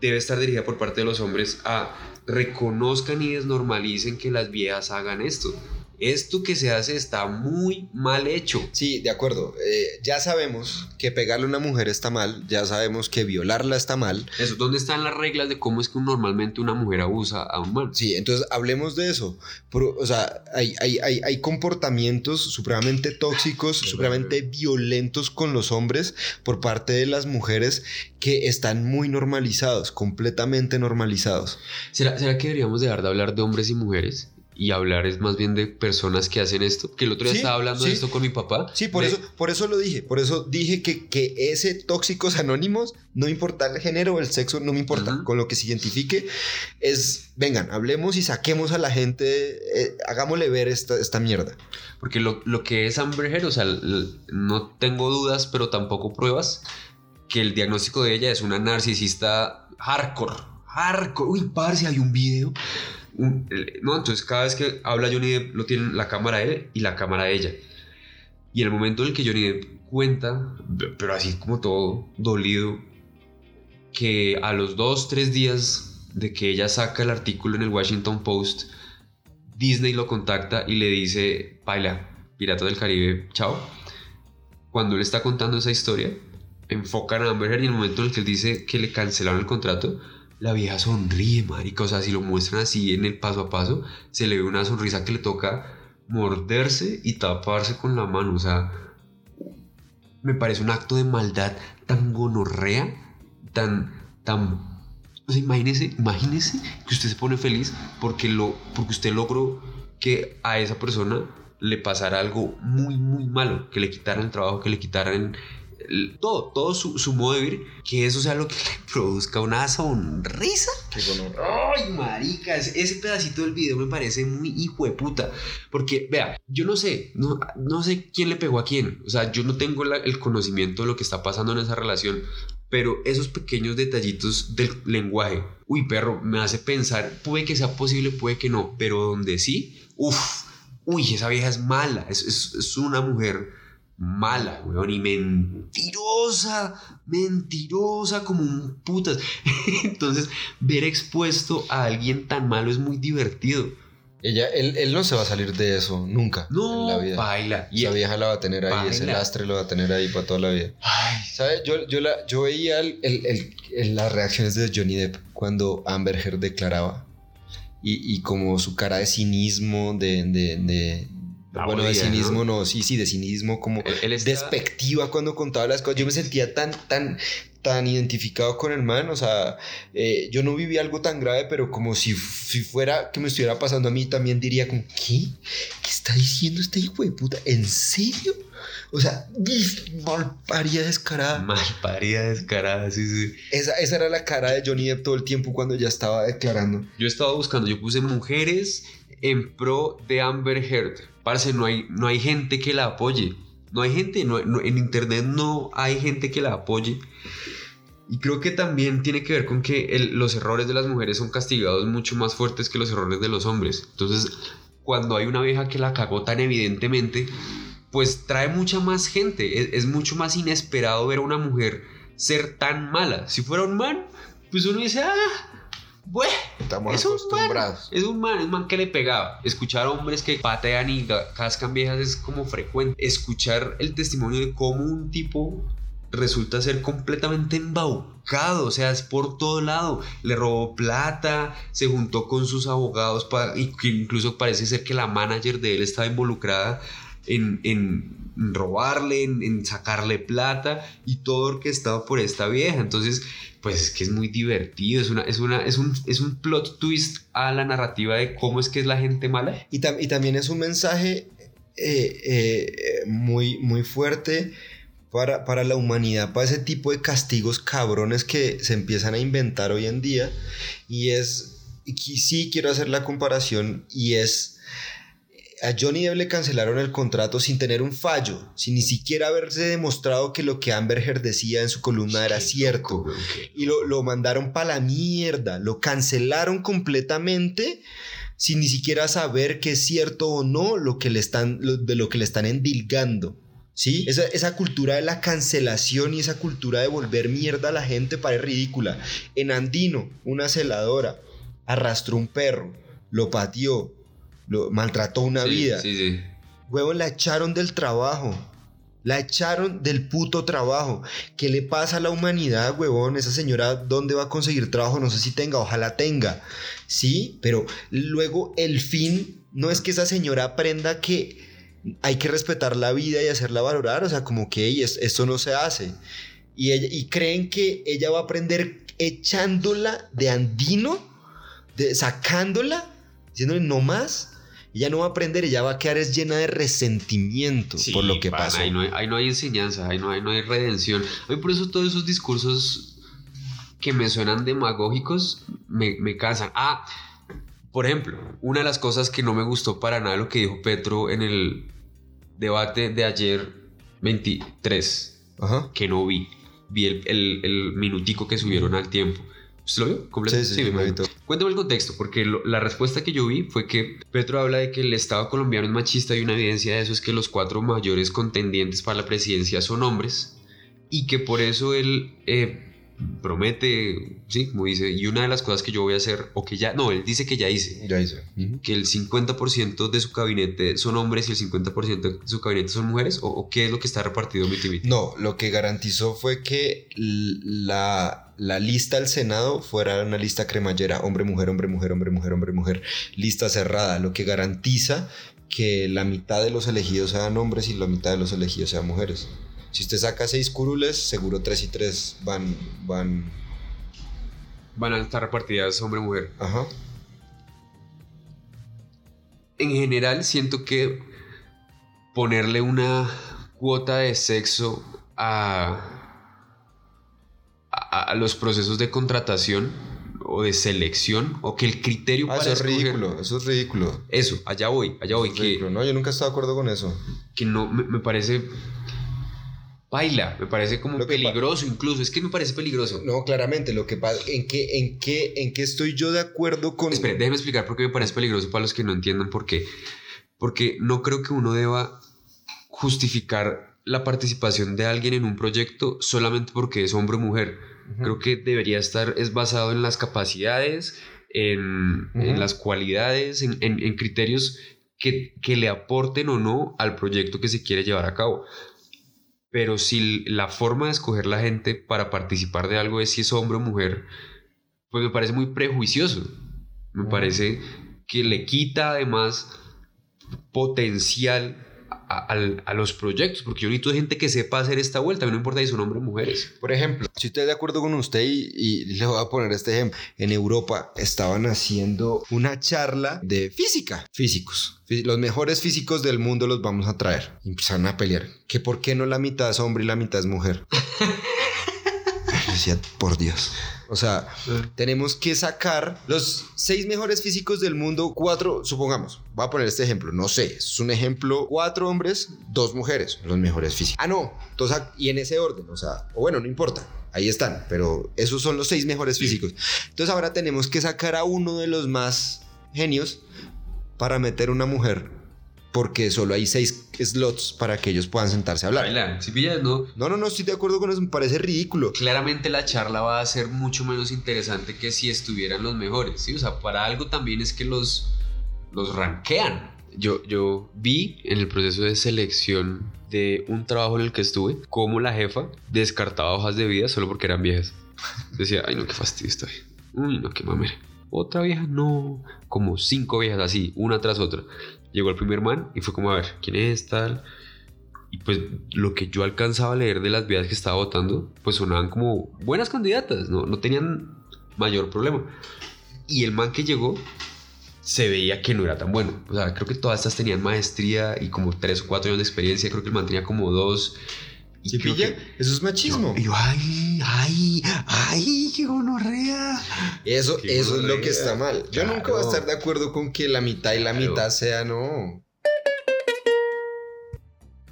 debe estar dirigida por parte de los hombres a reconozcan y desnormalicen que las viejas hagan esto esto que se hace está muy mal hecho. Sí, de acuerdo. Eh, ya sabemos que pegarle a una mujer está mal, ya sabemos que violarla está mal. Eso, ¿dónde están las reglas de cómo es que normalmente una mujer abusa a un man? Sí, entonces hablemos de eso. o sea, hay, hay, hay, hay, comportamientos supremamente tóxicos, supremamente violentos con los hombres por parte de las mujeres que están muy normalizados, completamente normalizados. ¿Será, ¿será que deberíamos dejar de hablar de hombres y mujeres? Y hablar es más bien de personas que hacen esto. Que el otro día estaba hablando de esto con mi papá. Sí, por, eso, por eso lo dije. Por eso dije que, que ese tóxicos anónimos, no importa el género o el sexo, no me importa. Con lo que se identifique es, vengan, hablemos y saquemos a la gente, eh, hagámosle ver esta, esta mierda. Porque lo, lo que es Amber o sea, no tengo dudas, pero tampoco pruebas, que el diagnóstico de ella es una narcisista hardcore. Hardcore. Uy, parce, hay un video no, entonces cada vez que habla Johnny Depp lo tienen la cámara él y la cámara ella. Y el momento en el que Johnny Depp cuenta, pero así como todo dolido, que a los dos, tres días de que ella saca el artículo en el Washington Post, Disney lo contacta y le dice, baila, Pirata del Caribe, chao. Cuando él está contando esa historia, enfocan a Amber Heard y el momento en el que él dice que le cancelaron el contrato, la vieja sonríe, marica. O sea, si lo muestran así en el paso a paso, se le ve una sonrisa que le toca morderse y taparse con la mano. O sea, me parece un acto de maldad tan gonorrea, tan, tan... O sea, imagínese, imagínese que usted se pone feliz porque, lo, porque usted logró que a esa persona le pasara algo muy, muy malo, que le quitaran el trabajo, que le quitaran todo, todo su, su modo de vivir, que eso sea lo que le produzca una sonrisa. Qué. Ay, marica, ese, ese pedacito del video me parece muy hijo de puta. Porque, vea, yo no sé, no, no sé quién le pegó a quién. O sea, yo no tengo la- el conocimiento de lo que está pasando en esa relación. Pero esos pequeños detallitos del lenguaje, uy, perro, me hace pensar, puede que sea posible, puede que no, pero donde sí, uff, uy, esa vieja es mala, es, es- es una mujer mala, weón, y mentirosa, mentirosa como un putas. Entonces, ver expuesto a alguien tan malo es muy divertido. Ella, él, él no se va a salir de eso nunca No, en la vida. baila. Y Esa vieja la va a tener ahí, ese lastre lo va a tener ahí para toda la vida. Ay, ¿Sabes? Yo, yo, la, yo veía el- el- el- el- las reacciones de Johnny Depp cuando Amber Heard declaraba. Y, y como su cara de cinismo, de... de, de- La bueno, de cinismo ¿no? no, sí, sí, de cinismo, como él, él despectiva cuando contaba las cosas. Yo me sentía tan, tan, tan identificado con el man. O sea, eh, yo no viví algo tan grave, pero como si, si fuera que me estuviera pasando a mí, también diría como, ¿qué? ¿Qué está diciendo este hijo de puta? ¿En serio? O sea, malparía descarada. Mal parida, descarada, sí, sí. Esa, esa era la cara de Johnny Depp todo el tiempo cuando ya estaba declarando. Yo estaba buscando, yo puse mujeres en pro de Amber Heard. Parce, no hay, no hay gente que la apoye. No hay gente, no- en internet no hay gente que la apoye. Y creo que también tiene que ver con que los errores de las mujeres son castigados mucho más fuertes que los errores de los hombres. Entonces, cuando hay una vieja que la cagó tan evidentemente, pues trae mucha más gente. Es, es mucho más inesperado ver a una mujer ser tan mala. Si fuera un man, pues uno dice, ah, bueno. Estamos Es un man, acostumbrados. es un man, es un man que le pegaba. Escuchar hombres que patean y cascan viejas es como frecuente. Escuchar el testimonio de cómo un tipo resulta ser completamente embaucado, o sea, es por todo lado. Le robó plata, se juntó con sus abogados incluso parece ser que la manager de él estaba involucrada en, en robarle, en, sacarle plata y todo orquestado por esta vieja. Entonces, pues es que es muy divertido, es, una, es, una, es, un, es un plot twist a la narrativa de cómo es que es la gente mala. Y, tam- y también es un mensaje eh, eh, muy, muy fuerte para, para la humanidad, para ese tipo de castigos cabrones que se empiezan a inventar hoy en día. Y es, y sí quiero hacer la comparación, y es, a Johnny Depp le cancelaron el contrato sin tener un fallo, sin ni siquiera haberse demostrado que lo que Amber Heard decía en su columna era cierto loco, y lo, lo mandaron para la mierda, lo cancelaron completamente sin ni siquiera saber que es cierto o no lo que le están, lo- de lo que le están endilgando. ¿Sí? Esa, esa cultura de la cancelación y esa cultura de volver mierda a la gente parece ridícula. En Andino, una celadora arrastró un perro, lo pateó, lo maltrató una Sí, vida. Sí, sí. Huevón, la echaron del trabajo. La echaron del puto trabajo. ¿Qué le pasa a la humanidad, huevón? Esa señora, ¿dónde va a conseguir trabajo? No sé si tenga, ojalá tenga. Sí, pero luego el fin no es que esa señora aprenda que hay que respetar la vida y hacerla valorar. O sea, como que "Ey, es- esto no se hace. Y, ella- y creen que ella va a aprender echándola de andino, de, sacándola, diciéndole no más. Ella no va a aprender, ella va a quedar es llena de resentimiento Sí, por lo que pasó. Ahí no, hay, ahí no hay enseñanza, ahí no hay, no hay redención. A mí por eso todos esos discursos que me suenan demagógicos me, me cansan. Ah, por ejemplo, una de las cosas que no me gustó para nada lo que dijo Petro en el debate de ayer 23, Ajá. que no vi. Vi el, el- el minutico que subieron al tiempo. ¿Usted lo vio? ¿Completo? Sí, sí, me vi todo. Cuéntame el contexto, porque lo- la respuesta que yo vi fue que Petro habla de que el Estado colombiano es machista y una evidencia de eso es que los cuatro mayores contendientes para la presidencia son hombres y que por eso él eh, promete, sí, como dice, y una de las cosas que yo voy a hacer, o que ya, no, él dice que ya hice, Ya que el 50% de su gabinete son hombres y el 50% de su gabinete son mujeres, o, o qué es lo que está repartido miti miti? No, lo que garantizó fue que la, la lista del Senado fuera una lista cremallera, hombre, mujer, hombre, mujer, hombre, mujer, hombre, mujer, lista cerrada, lo que garantiza que la mitad de los elegidos sean hombres y la mitad de los elegidos sean mujeres. Si usted saca seis curules, seguro tres y tres van, van, Van a estar repartidas hombre-mujer. ajá. en general siento que ponerle una cuota de sexo a, a, a los procesos de contratación o de selección o que el criterio Ah, para eso es escoger- ridículo, eso es ridículo. Eso, allá voy, allá voy, que, ridículo. No, yo nunca he estado de acuerdo con eso. que no me, me parece baila, me parece como Lo peligroso incluso, es que me parece peligroso. No, claramente, lo que pasa, ¿en qué, en qué, en qué estoy yo de acuerdo con... Espere, déjeme explicar por qué me parece peligroso para los que no entiendan por qué. Porque no creo que uno deba justificar la participación de alguien en un proyecto solamente porque es hombre o mujer. Creo que debería estar es basado en las capacidades, en, las cualidades, en, en- en criterios que, que le aporten o no al proyecto que se quiere llevar a cabo. Pero si la forma de escoger la gente para participar de algo es si es hombre o mujer, pues me parece muy prejuicioso. Me parece que le quita además potencial a, a los proyectos, porque yo necesito gente que sepa hacer esta vuelta, no importa si son hombres o mujeres. Por ejemplo, si estoy de acuerdo con usted y, y le voy a poner este ejemplo, en Europa estaban haciendo una charla de física, físicos. Fí- Los mejores físicos del mundo los vamos a traer. Y empezaron a pelear. Que por qué no la mitad es hombre y la mitad es mujer. Decía, por Dios. O sea, tenemos que sacar los seis mejores físicos del mundo, cuatro, supongamos, voy a poner este ejemplo, no sé, es un ejemplo, cuatro hombres, dos mujeres, los mejores físicos. Ah, no, entonces, y en ese orden, o sea, o bueno, no importa, ahí están, pero esos son los seis mejores físicos. Entonces ahora tenemos que sacar a uno de los más genios para meter una mujer, porque solo hay seis slots para que ellos puedan sentarse a hablar. Baila, si pillas, no. No, no, no, estoy de acuerdo con eso, me parece ridículo. Claramente la charla va a ser mucho menos interesante que si estuvieran los mejores, ¿sí? O sea, para algo también es que los, los rankean. Yo, yo vi en el proceso de selección de un trabajo en el que estuve cómo la jefa descartaba hojas de vida solo porque eran viejas. Decía, ay no, qué fastidio estoy. Uy, no, qué mamera. Otra vieja, no. Como cinco viejas así, una tras otra. Llegó el primer man y fue como, a ver, ¿quién es tal? Y pues lo que yo alcanzaba a leer de las vidas que estaba votando, pues sonaban como buenas candidatas, no, no tenían mayor problema. Y el man que llegó se veía que no era tan bueno. O sea, creo que todas estas tenían maestría y como tres o cuatro años de experiencia. Creo que el man tenía como dos. Y ¿Sí creo pilla? que- Eso es machismo. y yo, ay, ay, ay, qué gonorrea. Eso, Qué eso es lo que está mal. Yo Claro. nunca voy a estar de acuerdo con que la mitad y la Claro. mitad sea no.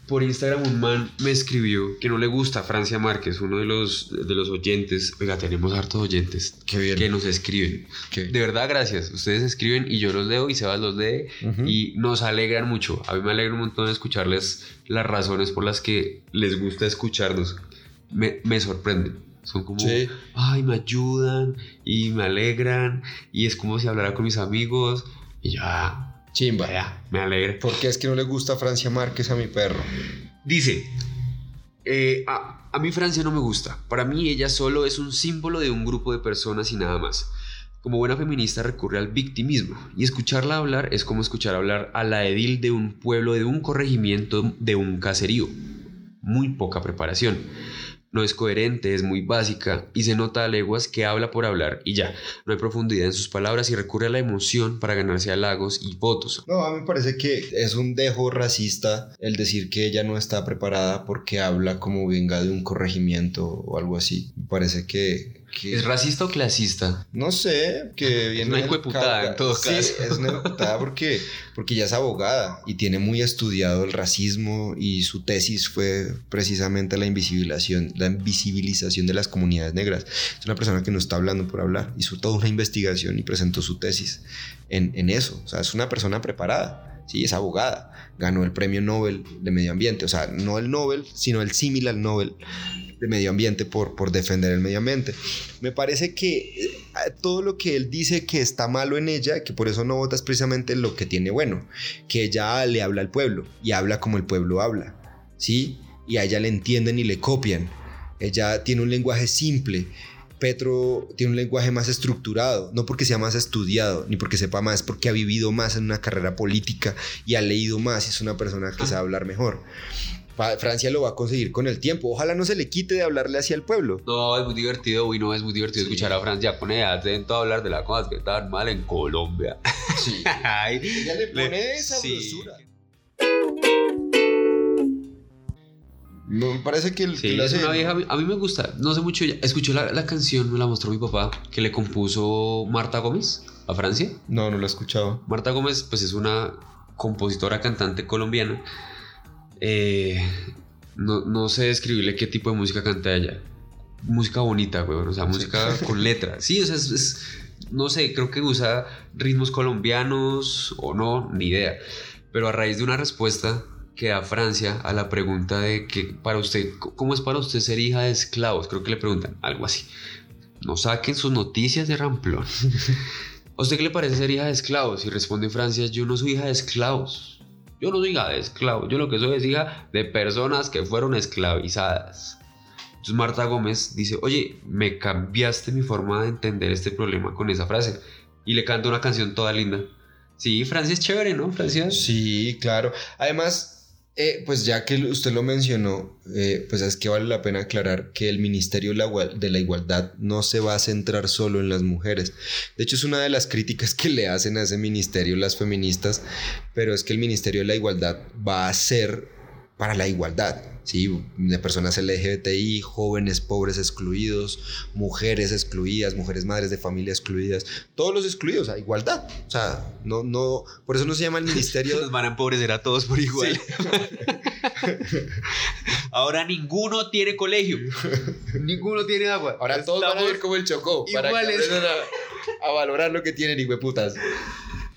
Por Instagram un man me escribió que no le gusta Francia Márquez, uno de los, de los oyentes. Oiga, tenemos hartos oyentes Qué bien. que nos escriben. Qué- De verdad, gracias. Ustedes escriben y yo los leo y Sebas los lee Ujú. y nos alegran mucho. A mí me alegra un montón escucharles las razones por las que les gusta escucharnos. Me, me sorprenden. Son como, Sí. ay, me ayudan y me alegran y es como si hablara con mis amigos y ya, Chimba. ya, me alegra. ¿Por qué es que no le gusta Francia Márquez a mi perro? Dice, eh, a, a mí Francia no me gusta. Para mí ella solo es un símbolo de un grupo de personas y nada más. Como buena feminista recurre al victimismo y escucharla hablar es como escuchar hablar a la edil de un pueblo, de un corregimiento, de un caserío. Muy poca preparación. No es coherente, es muy básica y se nota a leguas que habla por hablar y ya. No hay profundidad en sus palabras y recurre a la emoción para ganarse halagos y votos. No, a mí me parece que es un dejo racista el decir que ella no está preparada porque habla como venga de un corregimiento o algo así. Me parece que... que- ¿Es racista o clasista? no sé, que viene... una hijueputada, Cauca. en todo Sí, caso. es una hijueputada porque, porque ella es abogada y tiene muy estudiado el racismo y su tesis fue precisamente la invisibilización, la invisibilización de las comunidades negras. Es una persona que no está hablando por hablar. Hizo toda una investigación y presentó su tesis en, en eso. O sea, es una persona preparada. Sí, es abogada. Ganó el premio Nobel de Medio Ambiente. O sea, no el Nobel, sino el símil al Nobel de Medio Ambiente por, por defender el medio ambiente. Me parece que eh, todo lo que él dice que está malo en ella, que por eso no vota, es precisamente lo que tiene bueno. Que ella le habla al pueblo y habla como el pueblo habla. ¿Sí? Y a ella le entienden y le copian. Ella tiene un lenguaje simple. Petro tiene un lenguaje más estructurado, no porque sea más estudiado, ni porque sepa más, porque ha vivido más en una carrera política y ha leído más y es una persona que sabe hablar mejor. Francia lo va a conseguir con el tiempo. Ojalá no se le quite de hablarle hacia el pueblo. No, es muy divertido, uy, no, es muy divertido escuchar a Francia con ella atento a hablar de las cosas que están mal en Colombia. Sí. Ay, Ella le pone esa sí. me parece que, el, Sí, que lo es hace- una vieja, a mí- me gusta, no sé mucho, ella. escuché la, la canción, me la mostró mi papá, que le compuso Marta Gómez a Francia. No, no lo he escuchado. Marta Gómez, pues es una compositora, cantante colombiana. Eh, no, no sé describirle qué tipo de música canta ella. Música bonita, güey, o sea, música con letra. Sí, o sea, es, es- no sé, creo que usa ritmos colombianos o no, ni idea. Pero a raíz de una respuesta que da Francia a la pregunta de que para usted, ¿cómo es para usted ser hija de esclavos? Creo que le preguntan algo así. No saquen sus noticias de ramplón. ¿A usted qué le parece ser hija de esclavos? Y responde Francia, yo no soy hija de esclavos. Yo no soy de esclavos. Yo lo que soy es hija de personas que fueron esclavizadas. Entonces Marta Gómez dice, oye, me cambiaste mi forma de entender este problema con esa frase. Y le canta una canción toda linda. Sí, Francia es chévere, ¿no? Francia. Sí, claro. Además, eh, pues ya que usted lo mencionó, eh, pues es que vale la pena aclarar que el Ministerio de la, Igualdad no se va a centrar solo en las mujeres. De hecho, es una de las críticas que le hacen a ese ministerio las feministas, pero es que el Ministerio de la Igualdad va a ser para la igualdad, ¿sí? De personas LGBTI, jóvenes pobres excluidos, mujeres excluidas, mujeres madres de familia excluidas, todos los excluidos, a igualdad. O sea, no, no, por eso no se llama el Ministerio Nos van a empobrecer a todos por igual. Ahora ninguno tiene colegio. ninguno tiene agua. Ahora todos van a ver como el chocó. Para que a valorar lo que tienen, hijueputas.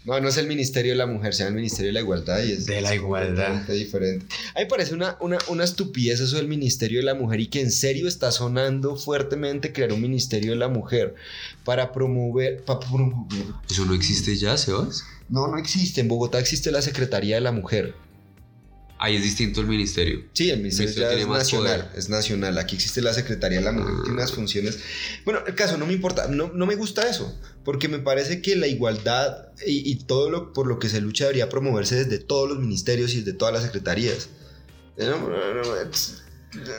No, no es el Ministerio de la Mujer, se llama el Ministerio de la Igualdad y es De la es igualdad. diferente. A mí me parece una, una, una estupidez eso del Ministerio de la Mujer y que en serio está sonando fuertemente crear un Ministerio de la Mujer para promover. Para promover. Eso no existe ya, Sebas. No, no existe. En Bogotá existe la Secretaría de la Mujer. Ahí es distinto el ministerio. Sí, el ministerio, ministerio ya tiene es más nacional, poder. es nacional. Aquí existe la Secretaría de la Mujer, Ah. tiene unas funciones. Bueno, el caso no me importa, no, no me gusta eso, porque me parece que la igualdad y, y todo lo por lo que se lucha debería promoverse desde todos los ministerios y desde todas las secretarías. No, no, no,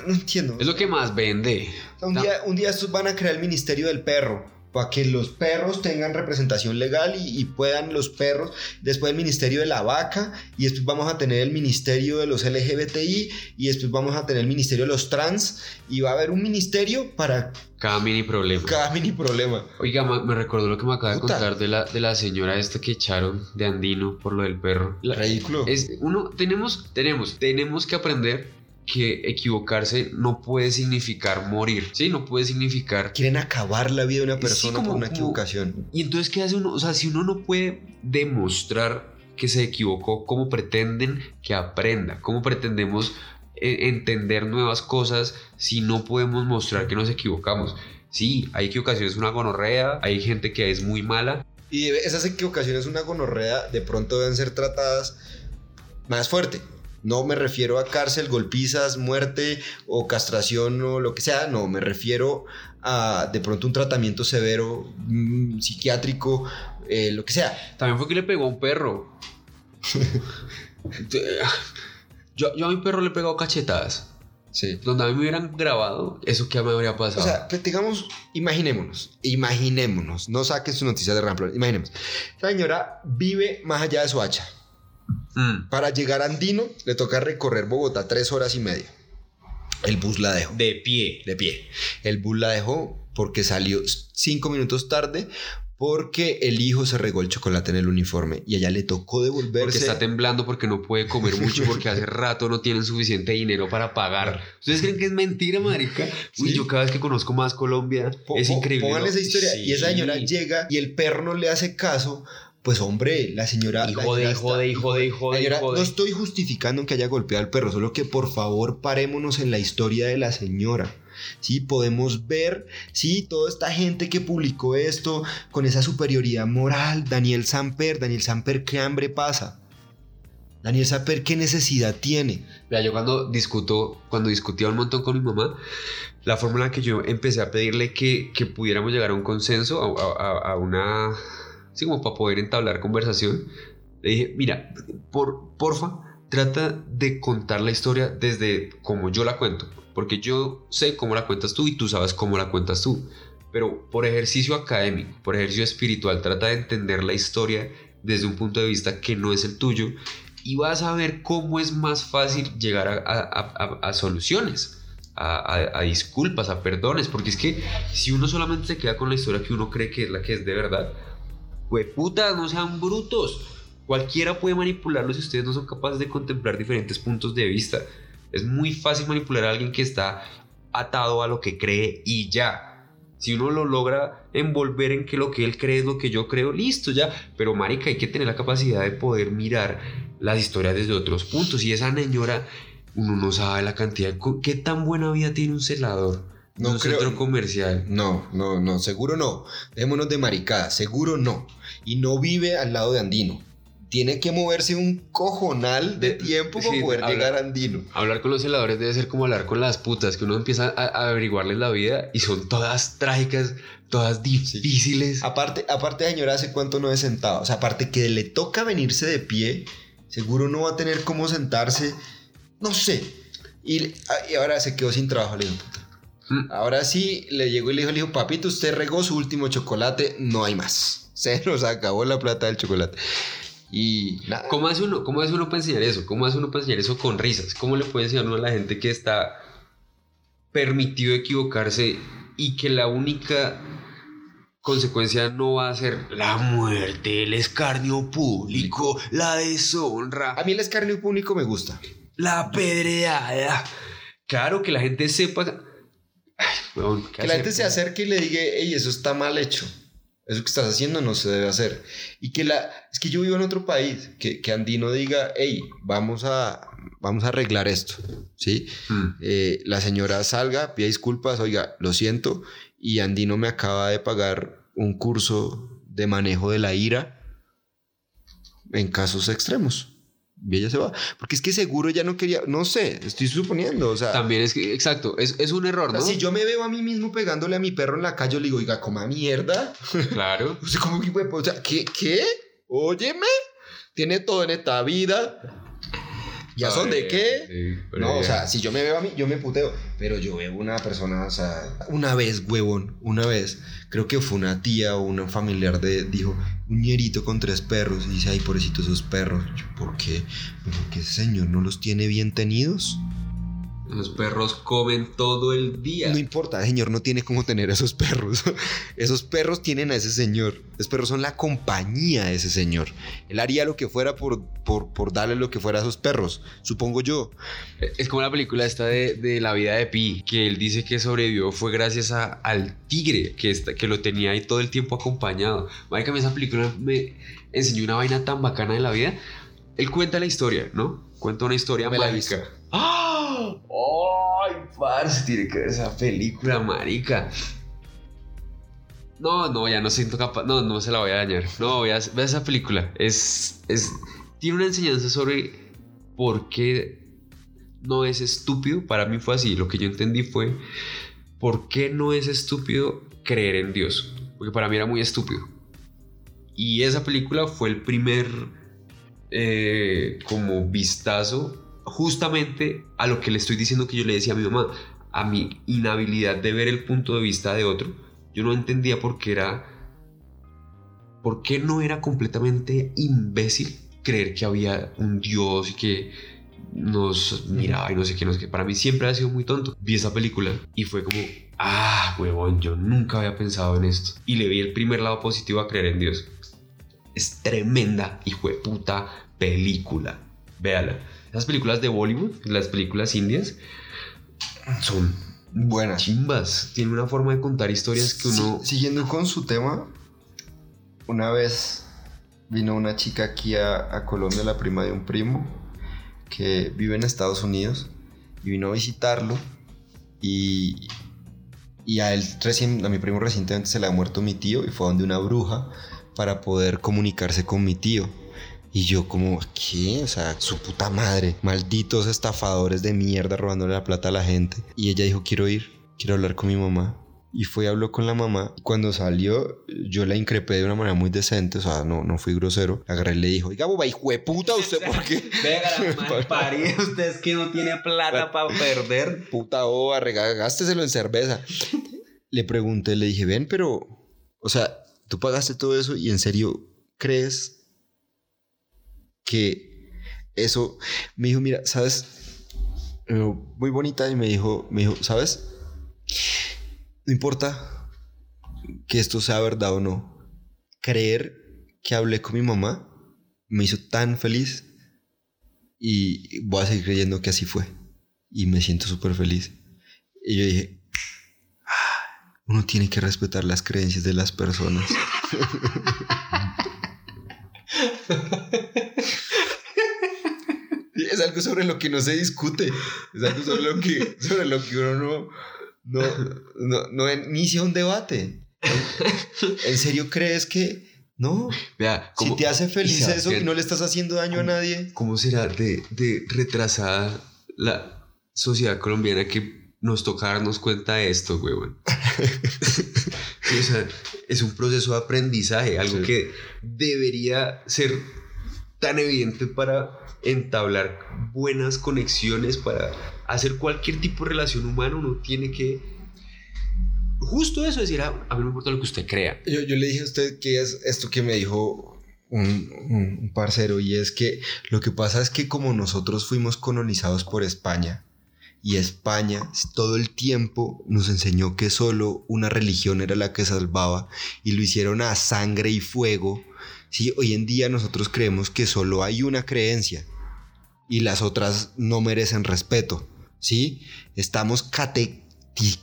no entiendo. Es lo que más vende. O sea, un, día, un día estos van a crear el Ministerio del Perro. Para que los perros tengan representación legal y, y puedan los perros. Después el Ministerio de la Vaca. Y después vamos a tener el Ministerio de los LGBTI. Y después vamos a tener el Ministerio de los Trans. Y va a haber un ministerio para Cada mini problema. cada mini problema. Oiga, me recordó lo que me acaba de Puta. contar de la, de la señora esta que echaron de Andino por lo del perro. La- Ridículo. es, uno, tenemos, tenemos, tenemos que aprender que equivocarse no puede significar morir, ¿sí? No puede significar... Quieren acabar la vida de una Sí, persona como- por una como- equivocación. Y entonces, ¿qué hace uno? O sea, si uno no puede demostrar que se equivocó, ¿cómo pretenden que aprenda? ¿Cómo pretendemos eh, entender nuevas cosas si no podemos mostrar que nos equivocamos? Sí, hay equivocaciones, una gonorrea, hay gente que es muy mala, Y esas equivocaciones, una gonorrea, de pronto deben ser tratadas más fuerte. No me refiero a cárcel, golpizas, muerte o castración o lo que sea. No, me refiero a de pronto un tratamiento severo, mm, psiquiátrico, eh, lo que sea. También fue que le pegó a un perro. yo, yo a mi perro le he pegado cachetadas. Sí. Donde a mí me hubieran grabado, eso que me habría pasado. O sea, pues, digamos, imaginémonos, imaginémonos, no saques su noticia de Ramplo, imaginemos. La señora vive más allá de su hacha. Mm, Para llegar a Andino le toca recorrer Bogotá tres horas y media. El bus la dejó. de pie. de pie. El bus la dejó porque salió cinco minutos tarde porque el hijo se regó el chocolate en el uniforme y ella le tocó Porque devolverse. está temblando porque no puede comer mucho porque hace rato no tienen suficiente dinero para pagar. ¿Ustedes creen que es mentira, marica? Uy, Sí. yo cada vez que conozco más Colombia Po- es increíble. Pónganle ¿no? esa historia. Sí. Y esa señora llega y el perro no le hace caso. Pues hombre, la señora... La jode, y está- jode, y jode, La y señora- jode. No estoy justificando que haya golpeado al perro, solo que por favor parémonos en la historia de la señora. Sí, podemos ver, sí, toda esta gente que publicó esto con esa superioridad moral, Daniel Samper, Daniel Samper, ¿qué hambre pasa? Daniel Samper, ¿qué necesidad tiene? Vea, yo cuando discuto, cuando discutía un montón con mi mamá, la forma en la que yo empecé a pedirle que, que pudiéramos llegar a un consenso, a, a- a una... Así como para poder entablar conversación, le dije, mira, por, porfa, trata de contar la historia desde como yo la cuento, porque yo sé cómo la cuentas tú y tú sabes cómo la cuentas tú. Pero por ejercicio académico, por ejercicio espiritual, trata de entender la historia desde un punto de vista que no es el tuyo y vas a ver cómo es más fácil llegar a, a- soluciones, a disculpas, a perdones, porque es que si uno solamente se queda con la historia que uno cree que es la que es de verdad, putas, no sean brutos. Cualquiera puede manipularlo si ustedes no son capaces de contemplar diferentes puntos de vista. Es muy fácil manipular a alguien que está atado a lo que cree y ya. Si uno lo logra envolver en que lo que él cree es lo que yo creo, listo ya. Pero marica, hay que tener la capacidad de poder mirar las historias desde otros puntos. Y esa señora, uno no sabe la cantidad. ¿Qué tan buena vida tiene un celador? No creo- centro comercial. No, no, no, seguro no. Dejémonos de maricada, seguro no. Y no vive al lado de Andino. Tiene que moverse un cojonal de tiempo sí, para poder habla- llegar a Andino. Hablar con los celadores debe ser como hablar con las putas, que uno empieza a, a averiguarles la vida y son todas trágicas, todas difíciles. Aparte, aparte, señora, ¿hace cuánto no he sentado? O sea, aparte que le toca venirse de pie, seguro no va a tener cómo sentarse. No sé. Y, y ahora se quedó sin trabajo, le digo, puta. Mm. Ahora sí le llegó y le dijo, le dijo, papito, usted regó su último chocolate, no hay más. Se nos acabó la plata del chocolate. Y nada. ¿Cómo hace, uno, ¿Cómo hace uno para enseñar eso? ¿Cómo hace uno para enseñar eso con risas? ¿Cómo le puede enseñar uno a la gente que está permitido equivocarse y que la única consecuencia no va a ser la muerte, el escarnio público, la deshonra, A mí el escarnio público me gusta. la pedreada? Claro, que la gente sepa... Ay, weón, ¿qué Que la gente hacer? se acerque y le diga, hey, eso está mal hecho. Eso que estás haciendo no se debe hacer. Y que la... Es que yo vivo en otro país. Que, que Andino diga, hey, vamos a, vamos a arreglar esto. ¿Sí? Mm. Eh, la señora salga, pida disculpas, oiga, lo siento. Y Andino me acaba de pagar un curso de manejo de la ira en casos extremos. Y ella se va. Porque es que seguro ya no quería... No sé, estoy suponiendo. O sea... También es que, exacto, es, es un error, O sea, ¿no? si yo me veo a mí mismo pegándole a mi perro en la calle, yo le digo, oiga, coma mierda. Claro. O sea, como que, o sea, ¿qué? ¿Qué? Óyeme. Tiene todo en esta vida. ¿Ya son de qué? Sí, No, o sea, si yo me veo a mí, yo me puteo. Pero yo veo una persona, o sea, una vez, huevón, una vez, creo que fue una tía o una familiar de, dijo, un ñerito con tres perros. Y dice, ay, pobrecito esos perros. Yo, ¿Por qué? Porque ese señor no los tiene bien tenidos. Los perros comen todo el día. No importa, el señor no tiene cómo tener a esos perros. esos perros tienen a ese señor. Esos perros son la compañía de ese señor. Él haría lo que fuera por, por, por darle lo que fuera a esos perros, supongo yo. Es como la película esta de, de la vida de Pi, que él dice que sobrevivió fue gracias a- al tigre que, está, que lo tenía ahí todo el tiempo acompañado. Marica, a mí esa película me enseñó una vaina tan bacana de la vida. Él cuenta la historia, ¿no? Cuenta una historia Me la he mágica. ¡Ah! ¡Ay! Tiene que ver esa película, marica. No, no, ya no siento capaz. No, no se la voy a dañar. No, vea, vea esa película. Es, es. Tiene una enseñanza sobre por qué no es estúpido. Para mí fue así. Lo que yo entendí fue por qué no es estúpido creer en Dios. Porque para mí era muy estúpido. Y esa película fue el primer eh, como vistazo justamente a lo que le estoy diciendo que yo le decía a mi mamá, a mi inhabilidad de ver el punto de vista de otro. Yo no entendía por qué era, por qué no era completamente imbécil creer que había un Dios y que nos miraba y no sé qué, no sé qué. Para mí siempre ha sido muy tonto. Vi esa película y fue como, ah, huevón, yo nunca había pensado en esto. Y le vi el primer lado positivo a creer en Dios. Es tremenda, hijo de puta película. Véala. Esas películas de Bollywood, las películas indias, son Buenas. chimbas. Tienen una forma de contar historias que uno. Siguiendo con su tema, una vez vino una chica aquí a, a Colombia, la prima de un primo, que vive en Estados Unidos, y vino a visitarlo, y, y a él recién, a mi primo recientemente se le ha muerto mi tío, y fue donde una bruja para poder comunicarse con mi tío. Y yo como, ¿qué? O sea, su puta madre. Malditos estafadores de mierda robándole la plata a la gente. Y ella dijo, quiero ir, quiero hablar con mi mamá. Y fue y habló con la mamá. Cuando salió, yo la increpé de una manera muy decente, o sea, no, no fui grosero. Agarré y le dijo, oiga, boba, hijo de puta, ¿usted por qué? Venga, la paría, usted es que no tiene plata para perder. Puta boba, rega- gásteselo en cerveza. Le pregunté, le dije, ven, pero, o sea, tú pagaste todo eso y en serio crees que eso, me dijo, mira, ¿sabes? Muy bonita y me dijo, me dijo, ¿sabes? No importa que esto sea verdad o no. Creer que hablé con mi mamá me hizo tan feliz y voy a seguir creyendo que así fue. Y me siento súper feliz. Y yo dije, "Ah, uno tiene que respetar las creencias de las personas. Es algo sobre lo que no se discute. Es algo sobre lo que, sobre lo que uno no, no, no, no inicia un debate. ¿En serio crees que no? Vea, Si ¿cómo- te hace feliz eso y no le estás haciendo daño a nadie. ¿Cómo será de, de retrasada la sociedad colombiana que nos toca darnos cuenta de esto, weón? O sea, es un proceso de aprendizaje, algo Sí. que debería ser tan evidente para entablar buenas conexiones, para hacer cualquier tipo de relación humana, uno tiene que... Justo eso, decir, "Ah, a mí no me importa lo que usted crea. Yo, yo le dije a usted que es esto que me dijo un, un- un parcero y es que lo que pasa es que como nosotros fuimos colonizados por España y España todo el tiempo nos enseñó que solo una religión era la que salvaba y lo hicieron a sangre y fuego, ¿sí? hoy en día nosotros creemos que solo hay una creencia y las otras no merecen respeto, ¿sí? Estamos cate-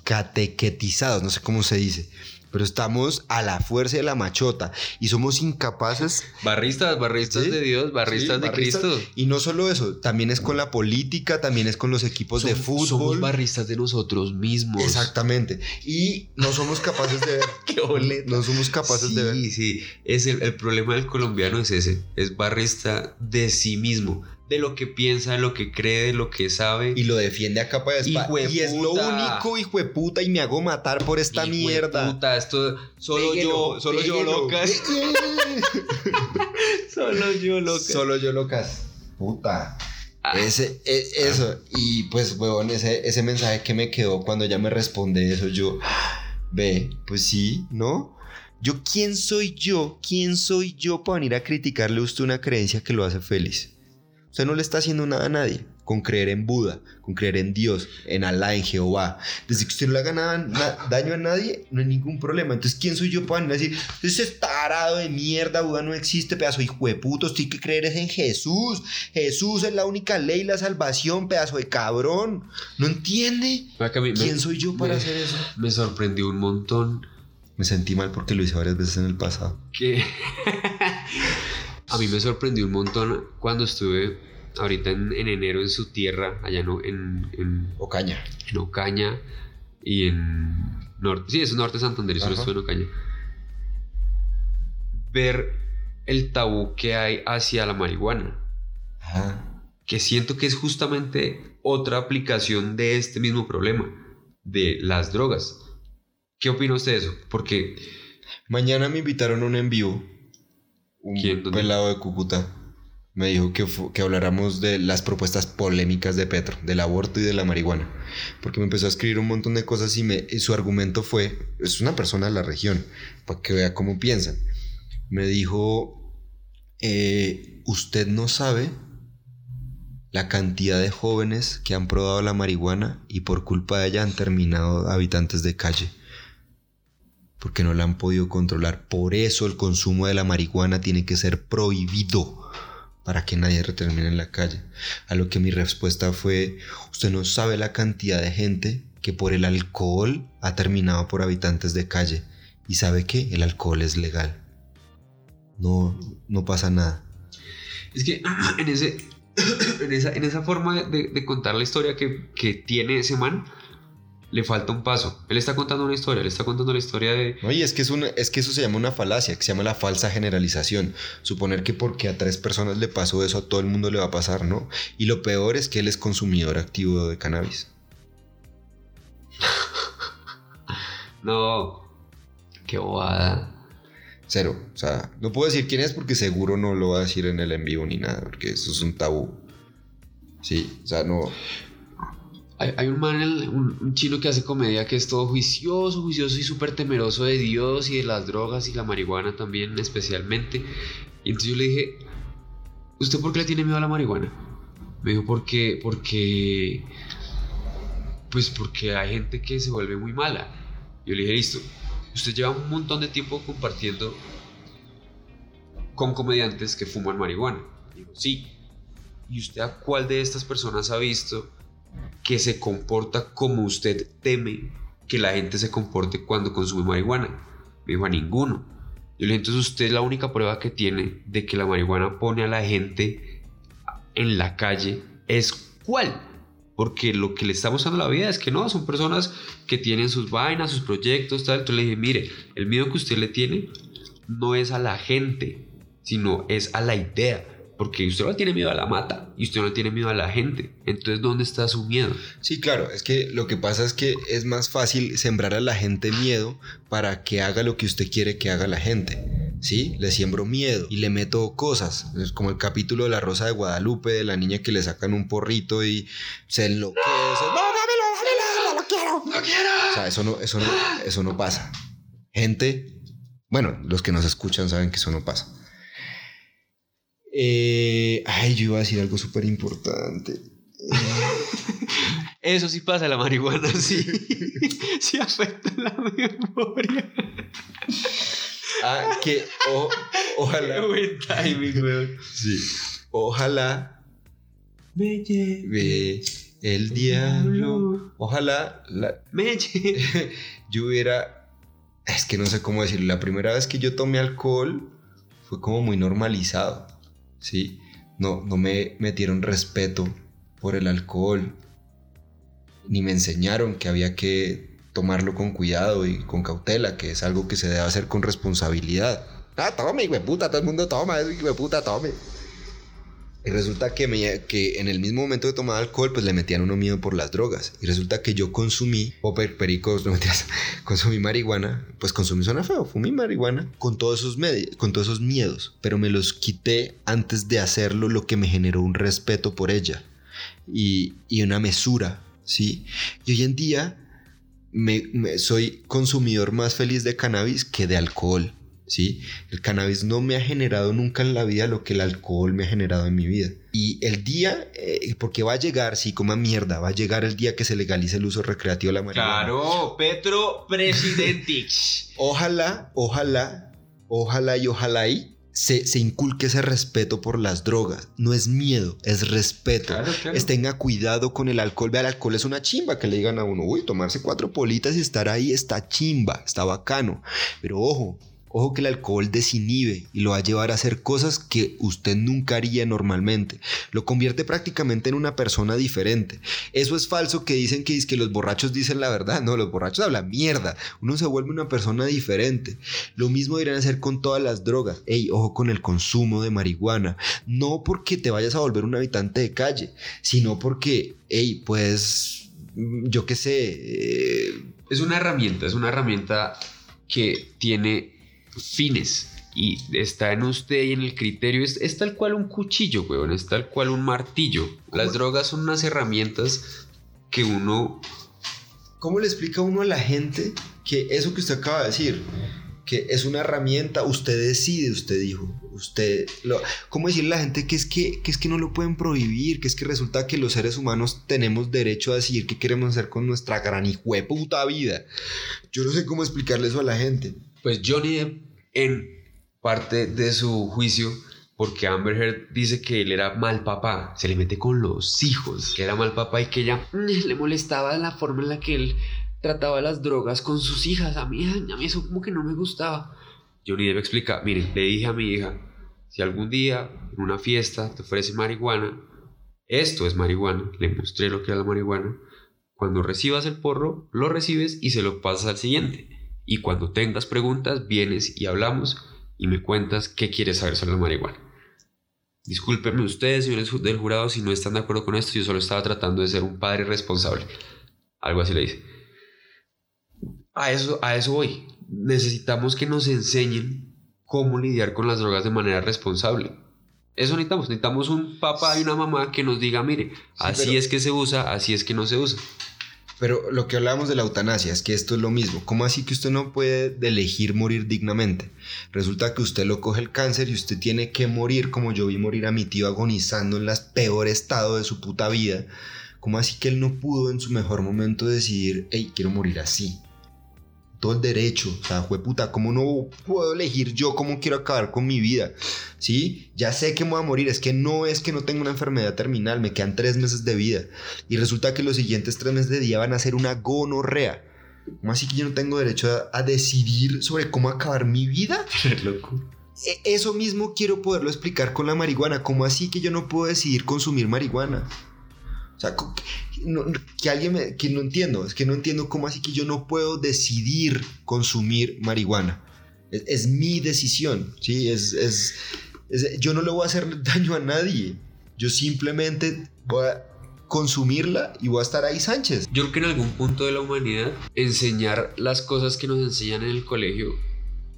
catequetizados, no sé cómo se dice, pero estamos a la fuerza de la machota y somos incapaces Barristas, barristas Sí, de Dios, barristas Sí, de barristas. Cristo. Y no solo eso, también es con la política, también es con los equipos de fútbol. Somos barristas de nosotros mismos. Exactamente. Y no somos capaces de ver. Qué boleta. No somos capaces sí, de ver. Sí, es el, el problema del colombiano es ese. Es barrista de sí mismo. De lo que piensa, de lo que cree, de lo que sabe. Y lo defiende a capa de espada. Y es lo único, hijo de puta, y me hago matar por esta Hijo mierda. puta, esto solo yo, solo yo locas. solo yo locas. Solo yo locas. Puta. Ah. Ese, e- eso. Y pues, huevón, ese, ese mensaje que me quedó cuando ella me responde eso, yo. Ve, pues sí, ¿no? Yo, ¿quién soy yo? ¿Quién soy yo para venir a criticarle a usted una creencia que lo hace feliz? Usted no le está haciendo nada a nadie con creer en Buda, con creer en Dios, en Alá, en Jehová. Desde que usted no le haga nada- na- daño a nadie, no hay ningún problema. Entonces, ¿quién soy yo para decir, ese es tarado de mierda, Buda no existe, pedazo de hijo de puto, usted hay que creer es en Jesús. Jesús es la única ley, la salvación, pedazo de cabrón. ¿No entiende? Me- ¿Quién soy yo para me- hacer eso? Me sorprendió un montón Me sentí mal porque lo hice varias veces en el pasado. que a mí me sorprendió un montón cuando estuve ahorita en, en enero en su tierra, allá en, en, Ocaña. en Ocaña y en norte, sí, es norte de Santander, y solo Ajá. estuve en Ocaña. Ver el tabú que hay hacia la marihuana, Ajá. que siento que es justamente otra aplicación de este mismo problema, de las drogas. ¿Qué opina usted de eso? Porque Mañana me invitaron a un en vivo. Un ¿Quién? De Cúcuta. Me dijo que, que habláramos de las propuestas polémicas de Petro, del aborto y de la marihuana. Porque me empezó a escribir un montón de cosas y, me, y su argumento fue, es una persona de la región, para que vea cómo piensan. Me dijo, eh, usted no sabe la cantidad de jóvenes que han probado la marihuana y por culpa de ella han terminado habitantes de calle porque no la han podido controlar. Por eso el consumo de la marihuana tiene que ser prohibido para que nadie termine en la calle. A lo que mi respuesta fue, usted no sabe la cantidad de gente que por el alcohol ha terminado por habitantes de calle. Y sabe que el alcohol es legal. No, no pasa nada. Es que en, esa, forma de, de contar la historia que, que tiene ese man, le falta un paso. Él está contando una historia, él está contando la historia de... No, y es que, es, una, es que eso se llama una falacia, que se llama la falsa generalización. Suponer que porque a tres personas le pasó eso, a todo el mundo le va a pasar, ¿no? Y lo peor es que él es consumidor activo de cannabis. No, qué bobada. Cero. O sea, no puedo decir quién es porque seguro no lo va a decir en el en vivo ni nada, porque eso es un tabú. Sí, o sea, no. Hay, un man, un chino que hace comedia que es todo juicioso, juicioso y súper temeroso de Dios y de las drogas y la marihuana también especialmente. Y entonces yo le dije, ¿usted por qué le tiene miedo a la marihuana? Me dijo, porque, porque, pues porque hay gente que se vuelve muy mala. Yo le dije, listo, usted lleva un montón de tiempo compartiendo con comediantes que fuman marihuana. Digo, sí. ¿Y usted a cuál de estas personas ha visto que se comporta como usted teme que la gente se comporte cuando consume marihuana? Me dijo, a ninguno. Yo le dije, entonces usted la única prueba que tiene de que la marihuana pone a la gente en la calle es cuál. Porque lo que le está mostrando la vida es que no, son personas que tienen sus vainas, sus proyectos, tal. Entonces le dije, mire, el miedo que usted le tiene no es a la gente, sino es a la idea. Porque usted no tiene miedo a la mata y usted no tiene miedo a la gente. Entonces, ¿dónde está su miedo? Sí, claro, es que lo que pasa es que es más fácil sembrar a la gente miedo para que haga lo que usted quiere que haga la gente. ¿Sí? Le siembro miedo y le meto cosas. Es como el capítulo de la Rosa de Guadalupe, de la niña que le sacan un porrito y se enloquece. ¡No, dámelo, dámelo! ¡No lo quiero! ¡No quiero! O sea, eso no, eso no, eso no pasa. Gente, bueno, los que nos escuchan saben que eso no pasa. Eh, ay, yo iba a decir algo súper importante. Eso sí pasa, la marihuana sí. sí afecta la memoria. Ah, que o- ojalá. Buen timing, weón. Sí. Ojalá Me lleve ve el diablo. Ojalá la- Me lleve. yo hubiera. Es que no sé cómo decirlo. La primera vez que yo tomé alcohol fue como muy normalizado. ¿Sí? No, no me metieron respeto por el alcohol. Ni me enseñaron que había que tomarlo con cuidado y con cautela, que es algo que se debe hacer con responsabilidad. Ah, tome, hijo puta, todo el mundo toma, hijo puta, tome. Y resulta que, me- que en el mismo momento que tomaba alcohol, pues le metían uno miedo por las drogas. Y resulta que yo consumí, o per- pericos, no mentiras, consumí marihuana. Pues consumí suena feo, fumí marihuana con todos, esos con todos esos miedos. Pero me los quité antes de hacerlo, lo que me generó un respeto por ella. Y, y una mesura, ¿sí? Y hoy en día me- soy consumidor más feliz de cannabis que de alcohol. ¿Sí? El cannabis no me ha generado nunca en la vida lo que el alcohol me ha generado en mi vida. Y el día, eh, porque va a llegar, sí, coma mierda, va a llegar el día que se legalice el uso recreativo de la marihuana. Claro, Petro Presidentix. Ojalá, ojalá, ojalá y ojalá y se, se inculque ese respeto por las drogas. No es miedo, es respeto. Claro, claro. Es tenga cuidado con el alcohol. Vea, el alcohol es una chimba que le digan a uno, uy, tomarse cuatro politas y estar ahí está chimba, está bacano. Pero ojo, ojo que el alcohol desinhibe y lo va a llevar a hacer cosas que usted nunca haría normalmente. Lo convierte prácticamente en una persona diferente. Eso es falso que dicen que, los borrachos dicen la verdad. No, los borrachos hablan mierda. Uno se vuelve una persona diferente. Lo mismo deberían hacer con todas las drogas. Ey, ojo con el consumo de marihuana. No porque te vayas a volver un habitante de calle, sino porque, hey, pues, yo qué sé, eh, Es una herramienta, es una herramienta que tiene fines y está en usted y en el criterio. Es, es tal cual un cuchillo, weón, es tal cual un martillo. Las drogas son unas herramientas que uno... ¿cómo le explica uno a la gente que eso que usted acaba de decir, que es una herramienta, usted decide, usted dijo, usted, lo, ¿cómo decirle a la gente que es que, que es que no lo pueden prohibir, que es que resulta que los seres humanos tenemos derecho a decidir qué queremos hacer con nuestra gran puta vida? Yo no sé cómo explicarle eso a la gente. Pues Johnny Depp, en parte de su juicio, porque Amber Heard dice que él era mal papá, se le mete con los hijos, que era mal papá y que ella mm, le molestaba la forma en la que él trataba las drogas con sus hijas. A mí, a mí eso como que no me gustaba. Johnny Depp explica, miren, le dije a mi hija, si algún día en una fiesta te ofrece marihuana, esto es marihuana, le mostré lo que era la marihuana, cuando recibas el porro, lo recibes y se lo pasas al siguiente. Y cuando tengas preguntas, vienes y hablamos y me cuentas qué quieres saber sobre la marihuana. Discúlpenme ustedes, señores del jurado, si no están de acuerdo con esto, yo solo estaba tratando de ser un padre responsable. Algo así le dice. A eso, a eso voy. Necesitamos que nos enseñen cómo lidiar con las drogas de manera responsable. Eso necesitamos. Necesitamos un papá y una mamá que nos diga, mire, así pero- es que se usa, así es que no se usa. Pero lo que hablábamos de la eutanasia es que esto es lo mismo. ¿Cómo así que usted no puede elegir morir dignamente? Resulta que usted lo coge el cáncer y usted tiene que morir como yo vi morir a mi tío agonizando en el peor estado de su puta vida. ¿Cómo así que él no pudo en su mejor momento decidir, hey, quiero morir así? Todo el derecho. O sea, fue puta, ¿cómo no puedo elegir yo cómo quiero acabar con mi vida? ¿Sí? Ya sé que me voy a morir. Es que no es que no tengo una enfermedad terminal, me quedan tres meses de vida. Y resulta que los siguientes tres meses de vida van a ser una gonorrea. ¿Cómo así que yo no tengo derecho a, a decidir sobre cómo acabar mi vida? loco. E, eso mismo quiero poderlo explicar con la marihuana. ¿Cómo así que yo no puedo decidir consumir marihuana? O sea, que alguien me, que no entiendo, es que no entiendo cómo así que yo no puedo decidir consumir marihuana. Es, mi decisión, ¿sí? Es, es, yo no le voy a hacer daño a nadie. Yo simplemente voy a consumirla y voy a estar ahí Sánchez. Yo creo que en algún punto de la humanidad enseñar las cosas que nos enseñan en el colegio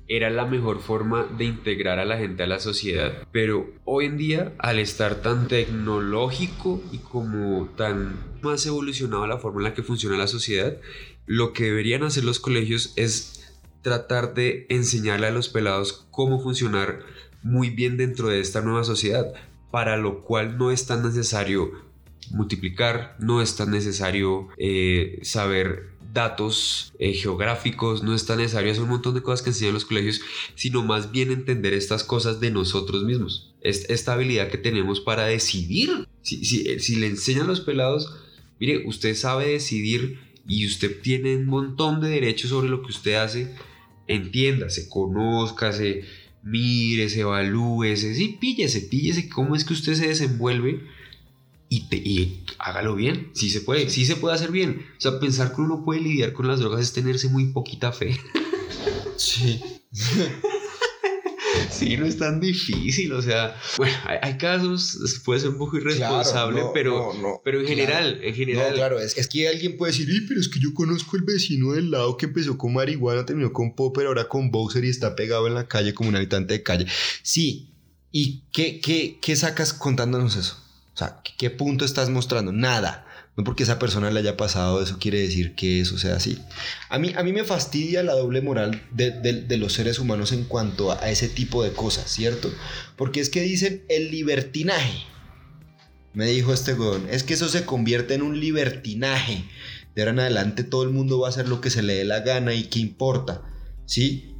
era la mejor forma de integrar a la gente a la sociedad. Pero hoy en día, al estar tan tecnológico y como tan más evolucionado la forma en la que funciona la sociedad, lo que deberían hacer los colegios es tratar de enseñarle a los pelados cómo funcionar muy bien dentro de esta nueva sociedad, para lo cual no es tan necesario multiplicar, no es tan necesario eh, saber datos eh, geográficos, no es tan necesario un montón de cosas que enseñan los colegios, sino más bien entender estas cosas de nosotros mismos. esta habilidad que tenemos para decidir. Si, si, si le enseñan los pelados, mire, usted sabe decidir y usted tiene un montón de derechos sobre lo que usted hace, entiéndase, conózcase, mírese, evalúese, sí, píllese, píllese cómo es que usted se desenvuelve y, te, hágalo bien. Sí se puede, sí se puede hacer bien. O sea, pensar que uno puede lidiar con las drogas es tenerse muy poquita fe. Sí. sí, no es tan difícil. O sea, bueno, hay, casos, puede ser un poco irresponsable, pero, pero en general, en general. claro, es, es, que alguien puede decir, pero es que yo conozco el vecino del lado que empezó con marihuana, terminó con popper, ahora con boxer y está pegado en la calle como un habitante de calle. Sí. ¿Y qué, qué, qué sacas contándonos eso? O sea, ¿qué punto estás mostrando? Nada. No porque esa persona le haya pasado, eso quiere decir que eso sea así. A mí, a mí me fastidia la doble moral de, los seres humanos en cuanto a, ese tipo de cosas, ¿cierto? Porque es que dicen el libertinaje. Me dijo este godón, es que eso se convierte en un libertinaje. De ahora en adelante todo el mundo va a hacer lo que se le dé la gana y qué importa, ¿sí?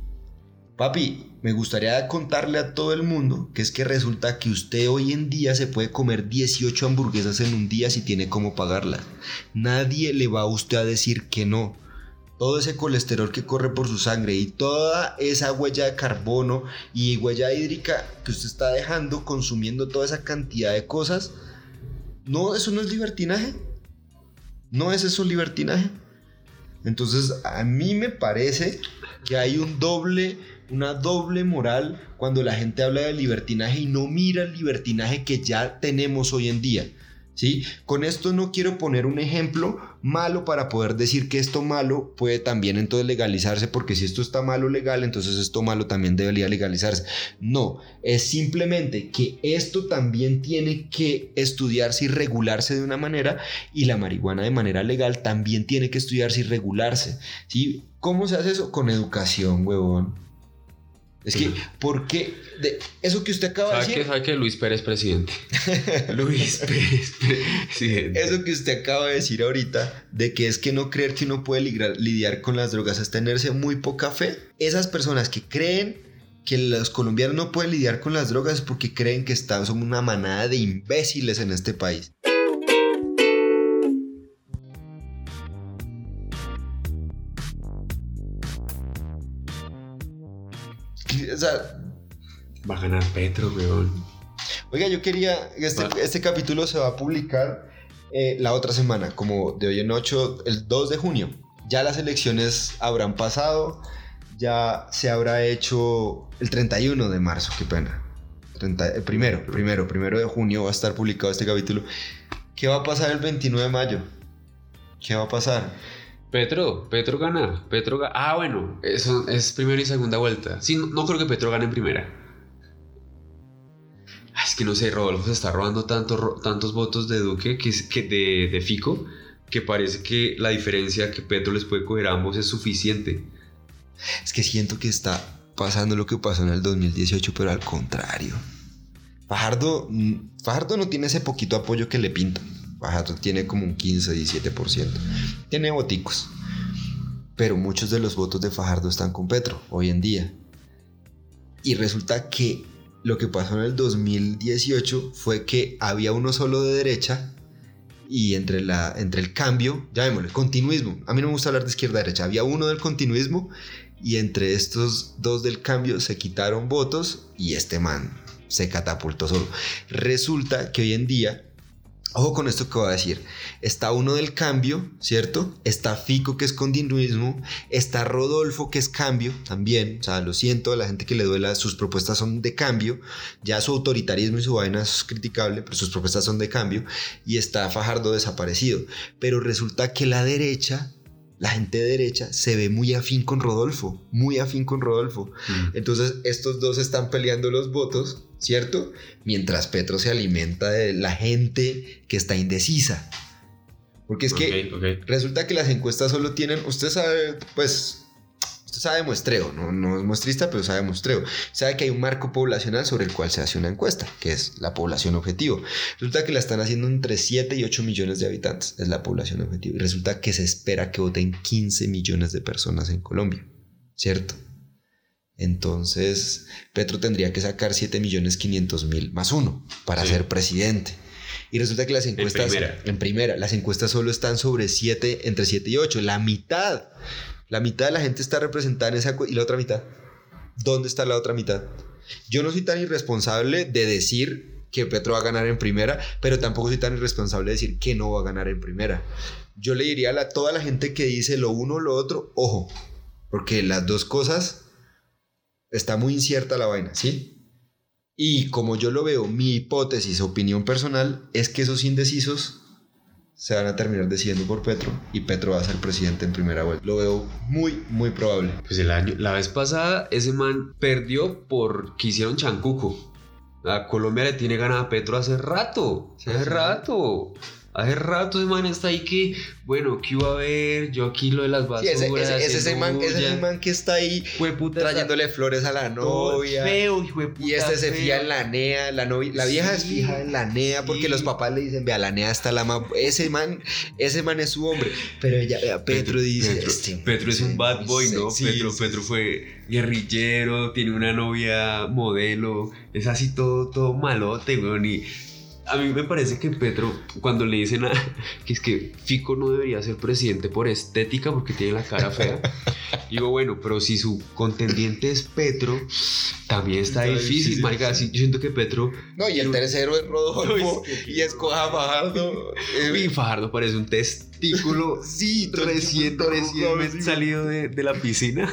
Papi, me gustaría contarle a todo el mundo que es que resulta que usted hoy en día se puede comer 18 hamburguesas en un día si tiene cómo pagarlas. Nadie le va a usted a decir que no. Todo ese colesterol que corre por su sangre y toda esa huella de carbono y huella hídrica que usted está dejando consumiendo toda esa cantidad de cosas, no, eso no es libertinaje. No es eso libertinaje. Entonces, a mí me parece que hay un doble una doble moral cuando la gente habla de libertinaje y no mira el libertinaje que ya tenemos hoy en día. ¿Sí? Con esto no quiero poner un ejemplo malo para poder decir que esto malo puede también entonces legalizarse, porque si esto está malo legal, entonces esto malo también debería legalizarse. No, es simplemente que esto también tiene que estudiarse y regularse de una manera y la marihuana de manera legal también tiene que estudiarse y regularse. ¿sí? ¿Cómo se hace eso? Con educación, huevón. Es que, ¿por qué? De eso que usted acaba de decir. Que, ¿Sabe que Luis Pérez presidente? Luis Pérez presidente. Eso que usted acaba de decir ahorita, de que es que no creer que uno puede lidiar con las drogas es tenerse muy poca fe. Esas personas que creen que los colombianos no pueden lidiar con las drogas es porque creen que están, son una manada de imbéciles en este país. Va a ganar Petro, weón. Oiga, yo quería. Este, este capítulo se va a publicar eh, la otra semana, como de hoy en 8, el 2 de junio. Ya las elecciones habrán pasado, ya se habrá hecho el 31 de marzo, qué pena. el primero, primero, primero de junio va a estar publicado este capítulo. ¿Qué va a pasar el 29 de mayo? ¿Qué va a pasar? Petro, Petro gana. Petro Ah, bueno, es primera y segunda vuelta. Sí, no, creo que Petro gane en primera. Ah, es que no sé, Rodolfo se está robando tanto, tantos votos de Duque, que, de, de, Fico, que parece que la diferencia que Petro les puede coger a ambos es suficiente. Es que siento que está pasando lo que pasó en el 2018, pero al contrario. Fajardo, mm, Fajardo no tiene ese poquito apoyo que le pinta. Fajardo tiene como un 15, 17%. Tiene boticos. Pero muchos de los votos de Fajardo están con Petro hoy en día. Y resulta que lo que pasó en el 2018 fue que había uno solo de derecha y entre, la, entre el cambio, llamémosle, continuismo. A mí no me gusta hablar de izquierda-derecha. Había uno del continuismo y entre estos dos del cambio se quitaron votos y este man se catapultó solo. Resulta que hoy en día Ojo con esto que voy a decir. Está uno del cambio, ¿cierto? Está Fico, que es continuismo. Está Rodolfo, que es cambio también. O sea, lo siento, a la gente que le duela, sus propuestas son de cambio. Ya su autoritarismo y su vaina es criticable, pero sus propuestas son de cambio. Y está Fajardo desaparecido. Pero resulta que la derecha la gente de derecha se ve muy afín con Rodolfo, muy afín con Rodolfo. Mm. Entonces estos dos están peleando los votos, ¿cierto? Mientras Petro se alimenta de la gente que está indecisa. Porque es que resulta que las encuestas solo tienen, usted sabe, pues sabe muestreo, no, no es muestrista, pero sabe muestreo. Sabe que hay un marco poblacional sobre el cual se hace una encuesta, que es la población objetivo. Resulta que la están haciendo entre 7 y 8 millones de habitantes, es la población objetivo. Y resulta que se espera que voten 15 millones de personas en Colombia, ¿cierto? Entonces, Petro tendría que sacar 7 millones 500 mil más uno para ser presidente. Y resulta que las encuestas. En primera. en primera. las encuestas solo están sobre 7, entre 7 y 8, la mitad. La mitad de la gente está representada en esa y la otra mitad. ¿Dónde está la otra mitad? Yo no soy tan irresponsable de decir que Petro va a ganar en primera, pero tampoco soy tan irresponsable de decir que no va a ganar en primera. Yo le diría a toda la gente que dice lo uno o lo otro, ojo, porque las dos cosas está muy incierta la vaina, ¿sí? Y como yo lo veo, mi hipótesis, opinión personal, es que esos indecisos se van a terminar decidiendo por Petro y Petro va a ser presidente en primera vuelta. Lo veo muy, muy probable. Pues el año, la vez pasada, ese man perdió porque hicieron chancuco. A Colombia le tiene ganada a Petro hace rato. hace rato. Hace rato ese man está ahí que, bueno, ¿qué iba a ver? Yo aquí lo de las basuras. Sí, ese, ese, ese, man, ese, es el man que está ahí trayéndole flores a la novia. Feo, hijo de puta, Y este se fía en la NEA. La, novia, la vieja es fija en la NEA porque los papás le dicen, vea, la NEA está la mamá. Ese man, ese man es su hombre. Pero ella, vea, Petro, dice. Petro, este Petro es un bad boy, ¿no? Petro, Petro fue guerrillero, tiene una novia modelo. Es así todo, todo malote, weón. Y a mí me parece que Petro, cuando le dicen a, que es que Fico no debería ser presidente por estética porque tiene la cara fea, digo, bueno, pero si su contendiente es Petro, también está, difícil, marica. yo siento que Petro. No, y el tercero es Rodolfo y escoja Fajardo. Y Fajardo parece un testículo sí, recién, recién salido de, de la piscina.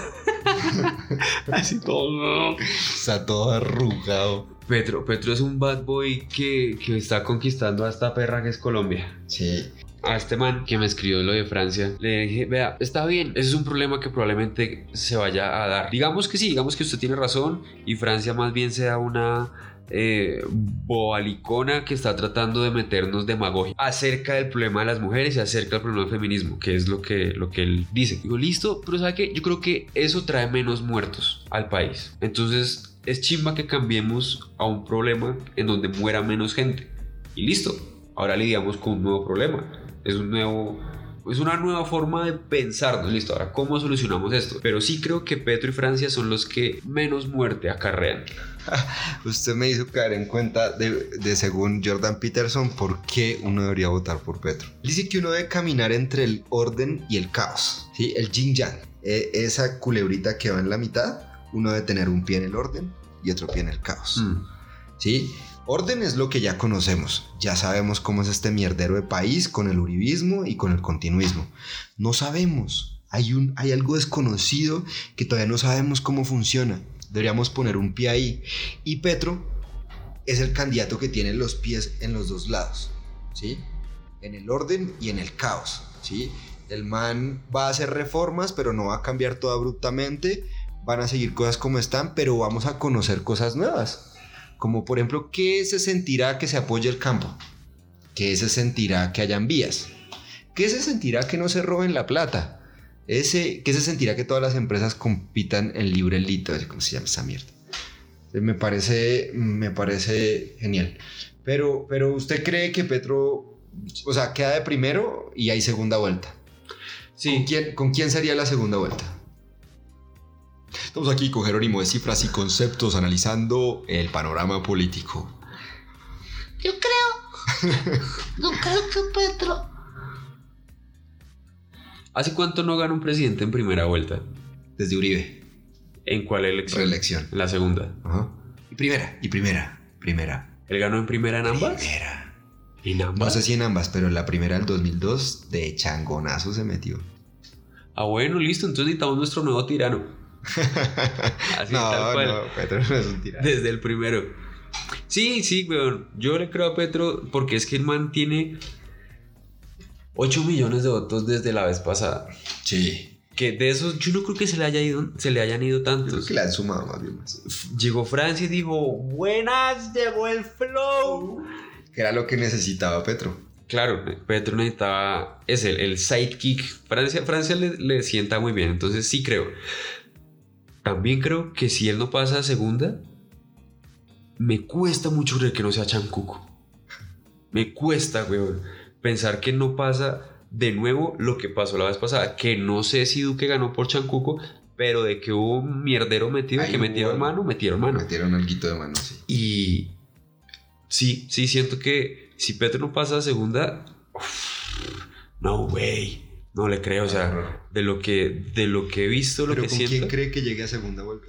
Así todo. Está todo arrugado. Petro, Petro es un bad boy que, que está conquistando a esta perra que es Colombia. Sí. A este man que me escribió lo de Francia, le dije, vea, está bien, ese es un problema que probablemente se vaya a dar. Digamos que sí, digamos que usted tiene razón y Francia más bien sea una eh, boalicona que está tratando de meternos demagogia acerca del problema de las mujeres y acerca del problema del feminismo, que es lo que, lo que él dice. Digo, listo, pero ¿sabe qué? Yo creo que eso trae menos muertos al país. Entonces, es chimba que cambiemos a un problema en donde muera menos gente. Y listo, ahora lidiamos con un nuevo problema. Es un nuevo es una nueva forma de pensar, Listo, ahora cómo solucionamos esto. Pero sí creo que Petro y Francia son los que menos muerte acarrean. Usted me hizo caer en cuenta de, según Jordan Peterson por qué uno debería votar por Petro. Dice que uno debe caminar entre el orden y el caos, ¿sí? El yin yang, e, esa culebrita que va en la mitad uno debe tener un pie en el orden y otro pie en el caos. Mm. ¿Sí? Orden es lo que ya conocemos, ya sabemos cómo es este mierdero de país con el uribismo y con el continuismo. No sabemos, hay, un, hay algo desconocido que todavía no sabemos cómo funciona. Deberíamos poner un pie ahí. Y Petro es el candidato que tiene los pies en los dos lados, ¿sí? En el orden y en el caos, ¿sí? El man va a hacer reformas, pero no va a cambiar todo abruptamente van a seguir cosas como están, pero vamos a conocer cosas nuevas. Como por ejemplo, ¿qué se sentirá que se apoye el campo? ¿Qué se sentirá que hayan vías? ¿qué se sentirá que no se roben la plata? Ese, ¿Qué se sentirá que todas las empresas compitan en libre litro? ¿Cómo se llama esa mierda? Me parece, me parece genial. Pero, pero usted cree que Petro, o sea, queda de primero y hay segunda vuelta. Sí. ¿Con quién, ¿Con quién sería la segunda vuelta? Estamos aquí con Jerónimo de Cifras y Conceptos analizando el panorama político. Yo creo. Yo creo que Petro. ¿Hace cuánto no gana un presidente en primera vuelta? Desde Uribe. ¿En cuál elección? Reelección. En la segunda. Ajá. Y primera, y primera, primera. ¿Él ganó en primera en ambas? Primera. ¿En ambas? No sé si en ambas, pero en la primera del 2002 de changonazo se metió. Ah, bueno, listo. Entonces necesitamos nuestro nuevo tirano. Así tal cual. no, Petro no es un tirano. Desde el primero. Sí, sí, weón. Yo le creo a Petro porque es que el man tiene 8 millones de votos desde la vez pasada. Sí. Que de esos, yo no creo que se le, haya ido, se le hayan ido Yo creo tantos. que le han sumado más bien más. Llegó Francia y dijo, buenas, llegó el flow. Que era lo que necesitaba Petro. Claro, Petro necesitaba, es el, el sidekick. Francia, Francia le, le sienta muy bien, entonces sí creo. También creo que si él no pasa a segunda, me cuesta mucho creer que no sea Chancuco. Me cuesta, weón, pensar que no pasa de nuevo lo que pasó la vez pasada. Que no sé si Duque ganó por Chancuco, pero de que hubo un mierdero metido, Ahí que hubo metieron mano, metieron mano. Metieron algo de mano, sí. Y sí, sí, siento que si Petro no pasa a segunda, uf, no, güey, no le creo. O sea, de lo que, de lo que he visto, lo Pero que ¿con siento. quién cree que llegue a segunda vuelta?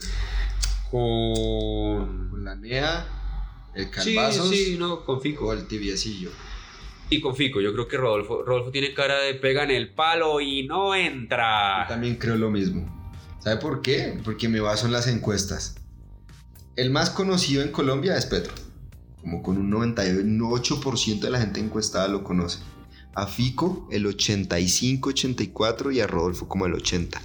Con. ¿Con la NEA, el Sí, Calvazos sí, no, con Fico. o el Tibiecillo? Y con Fico, yo creo que Rodolfo, Rodolfo tiene cara de pega en el palo y no Yo entra. también creo lo mismo. ¿Sabe por qué? Porque me baso en las encuestas. El más conocido en Colombia es Petro. Como con un 98% de la gente encuestada lo conoce. A Fico el 85-84 y a Rodolfo como el 80.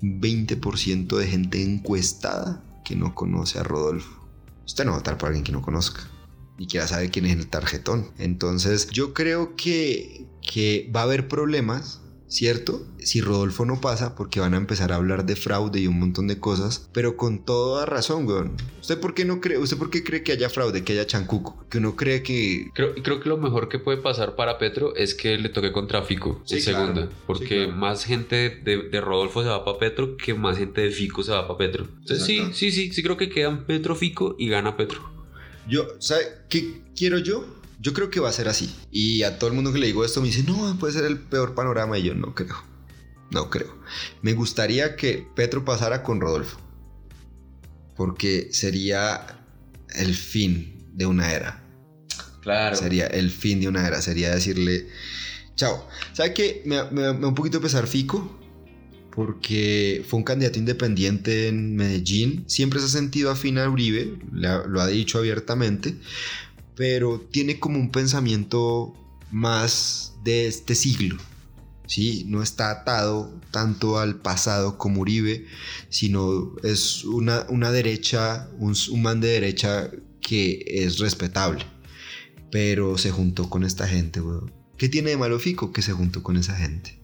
20% de gente encuestada que no conoce a Rodolfo. Usted no va a votar por alguien que no conozca. Ni quiera saber quién es el tarjetón. Entonces yo creo que, que va a haber problemas ¿cierto? Si Rodolfo no pasa, porque van a empezar a hablar de fraude y un montón de cosas, pero con toda razón, weón. ¿Usted por qué no cree, usted por qué cree que haya fraude, que haya chancuco? Que uno cree que... Creo, creo que lo mejor que puede pasar para Petro es que le toque contra Fico Sí, en claro. segunda. Porque Sí, claro. más gente de, de Rodolfo se va para Petro que más gente de Fico se va para Petro. Entonces sí, sí, sí, sí creo que quedan Petro Fico y gana Petro. Yo, ¿sabe qué quiero yo? Yo creo que va a ser así. Y a todo el mundo que le digo esto me dice, no, puede ser el peor panorama. Y yo no creo. No creo. Me gustaría que Petro pasara con Rodolfo. Porque sería el fin de una era. Claro. Sería el fin de una era. Sería decirle, chao. ¿Sabe qué? Me, me- me un poquito pesar Fico. Porque fue un candidato independiente en Medellín. Siempre se ha sentido afín a Uribe. lo ha dicho abiertamente. Pero tiene como un pensamiento más de este siglo. ¿sí? No está atado tanto al pasado como Uribe, sino es una, una derecha, un, man de derecha que es respetable. Pero se juntó con esta gente, weón. ¿Qué tiene de malo Fico que se juntó con esa gente?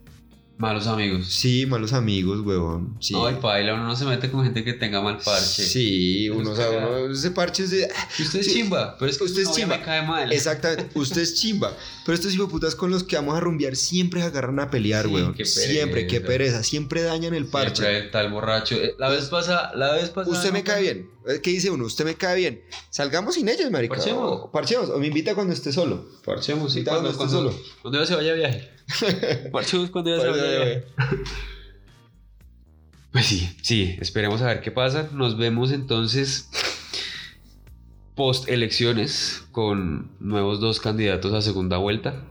Malos amigos. Sí, malos amigos, weón. Sí. El paila, uno no se mete con gente que tenga mal parche. Sí, uno, o sea, uno- ese parche es de... Y usted es chimba, pero es que Usted es chimba. me cae mal. Exactamente, usted es chimba. Pero estos putas con los que vamos a rumbear siempre se agarran a pelear, Sí, weón. qué pereza. Siempre, qué pereza. Siempre dañan el parche. Siempre tal borracho. Eh, La vez pasada, la vez pasada. Usted me cae bien. Eh, ¿Qué dice uno? Usted me cae bien. Salgamos sin ellos, marica. Parchemos. O, parchemos. O me invita cuando esté solo. Parchemos, sí, cuando, cuando esté solo. cuando ella se vaya de viaje. Parchemos cuando se vaya viaje. Pues sí, sí, esperemos a ver qué pasa. Nos vemos entonces post elecciones con nuevos dos candidatos a segunda vuelta.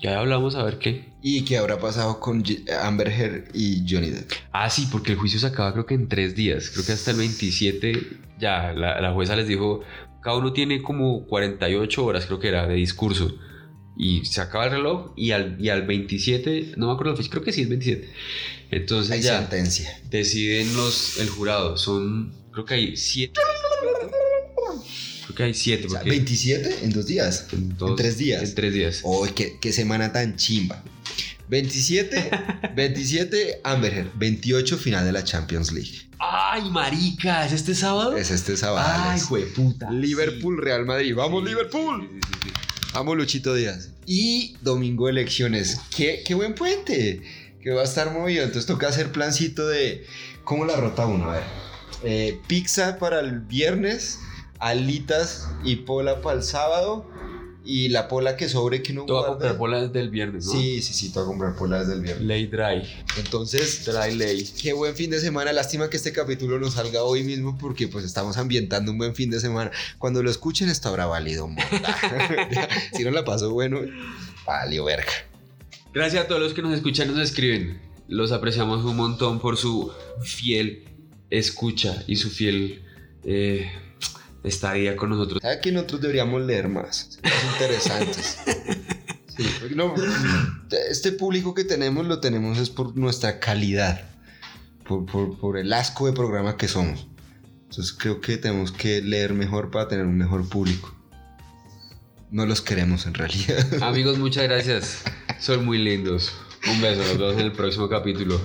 Ya hablamos a ver qué. ¿Y qué habrá pasado con Amber Heard y Johnny Depp? Ah, sí, porque el juicio se acaba creo que en tres días. Creo que hasta el 27 ya la, la jueza les dijo, cada uno tiene como 48 horas creo que era de discurso. Y se acaba el reloj y al, y al 27, no me acuerdo la fecha, creo que sí es 27. Entonces Hay ya sentencia. deciden los, el jurado. Son, creo que hay siete. Creo que hay siete. O sea, porque 27 en dos días. en, dos- en tres días. En tres días. ¡Uy, qué, qué semana tan chimba! 27, 27 Amber 28 final de la Champions League. ¡Ay, marica! ¿Es este sábado? Es este sábado. ¡Ay, jueputa! Liverpool, Real Madrid. ¡Vamos, Sí, Liverpool! sí, Vamos, Luchito Díaz. Y domingo elecciones. ¡Qué, qué buen puente! Que va a estar movido. Entonces toca hacer plancito de... ¿Cómo la rota uno? A ver. Eh, pizza para el viernes, alitas y pola para el sábado. Y la pola que sobre que no Te voy a comprar bolas del viernes, ¿no? Sí, sí, sí, te voy a comprar pola desde el viernes. Lay dry. Entonces, Dry lay. qué buen fin de semana. Lástima que este capítulo no salga hoy mismo porque pues estamos ambientando un buen fin de semana. Cuando lo escuchen esto habrá valido si no la pasó bueno, valió verga. Gracias a todos los que nos escuchan y nos escriben. Los apreciamos un montón por su fiel escucha y su fiel eh, estadía con nosotros. ¿Sabe que nosotros deberíamos leer más? Más interesantes. Sí, no, este público que tenemos lo tenemos es por nuestra calidad, por, por- por el asco de programa que somos. Entonces creo que tenemos que leer mejor para tener un mejor público. No los queremos en realidad. Amigos, muchas gracias. Son muy lindos. Un beso, nos vemos en el próximo capítulo.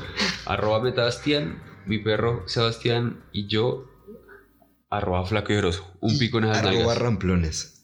Arroba Metabastián, mi perro Sebastián y yo, arroba Flaco y Grosso. Un pico en esas Arroba nalgas. ramplones.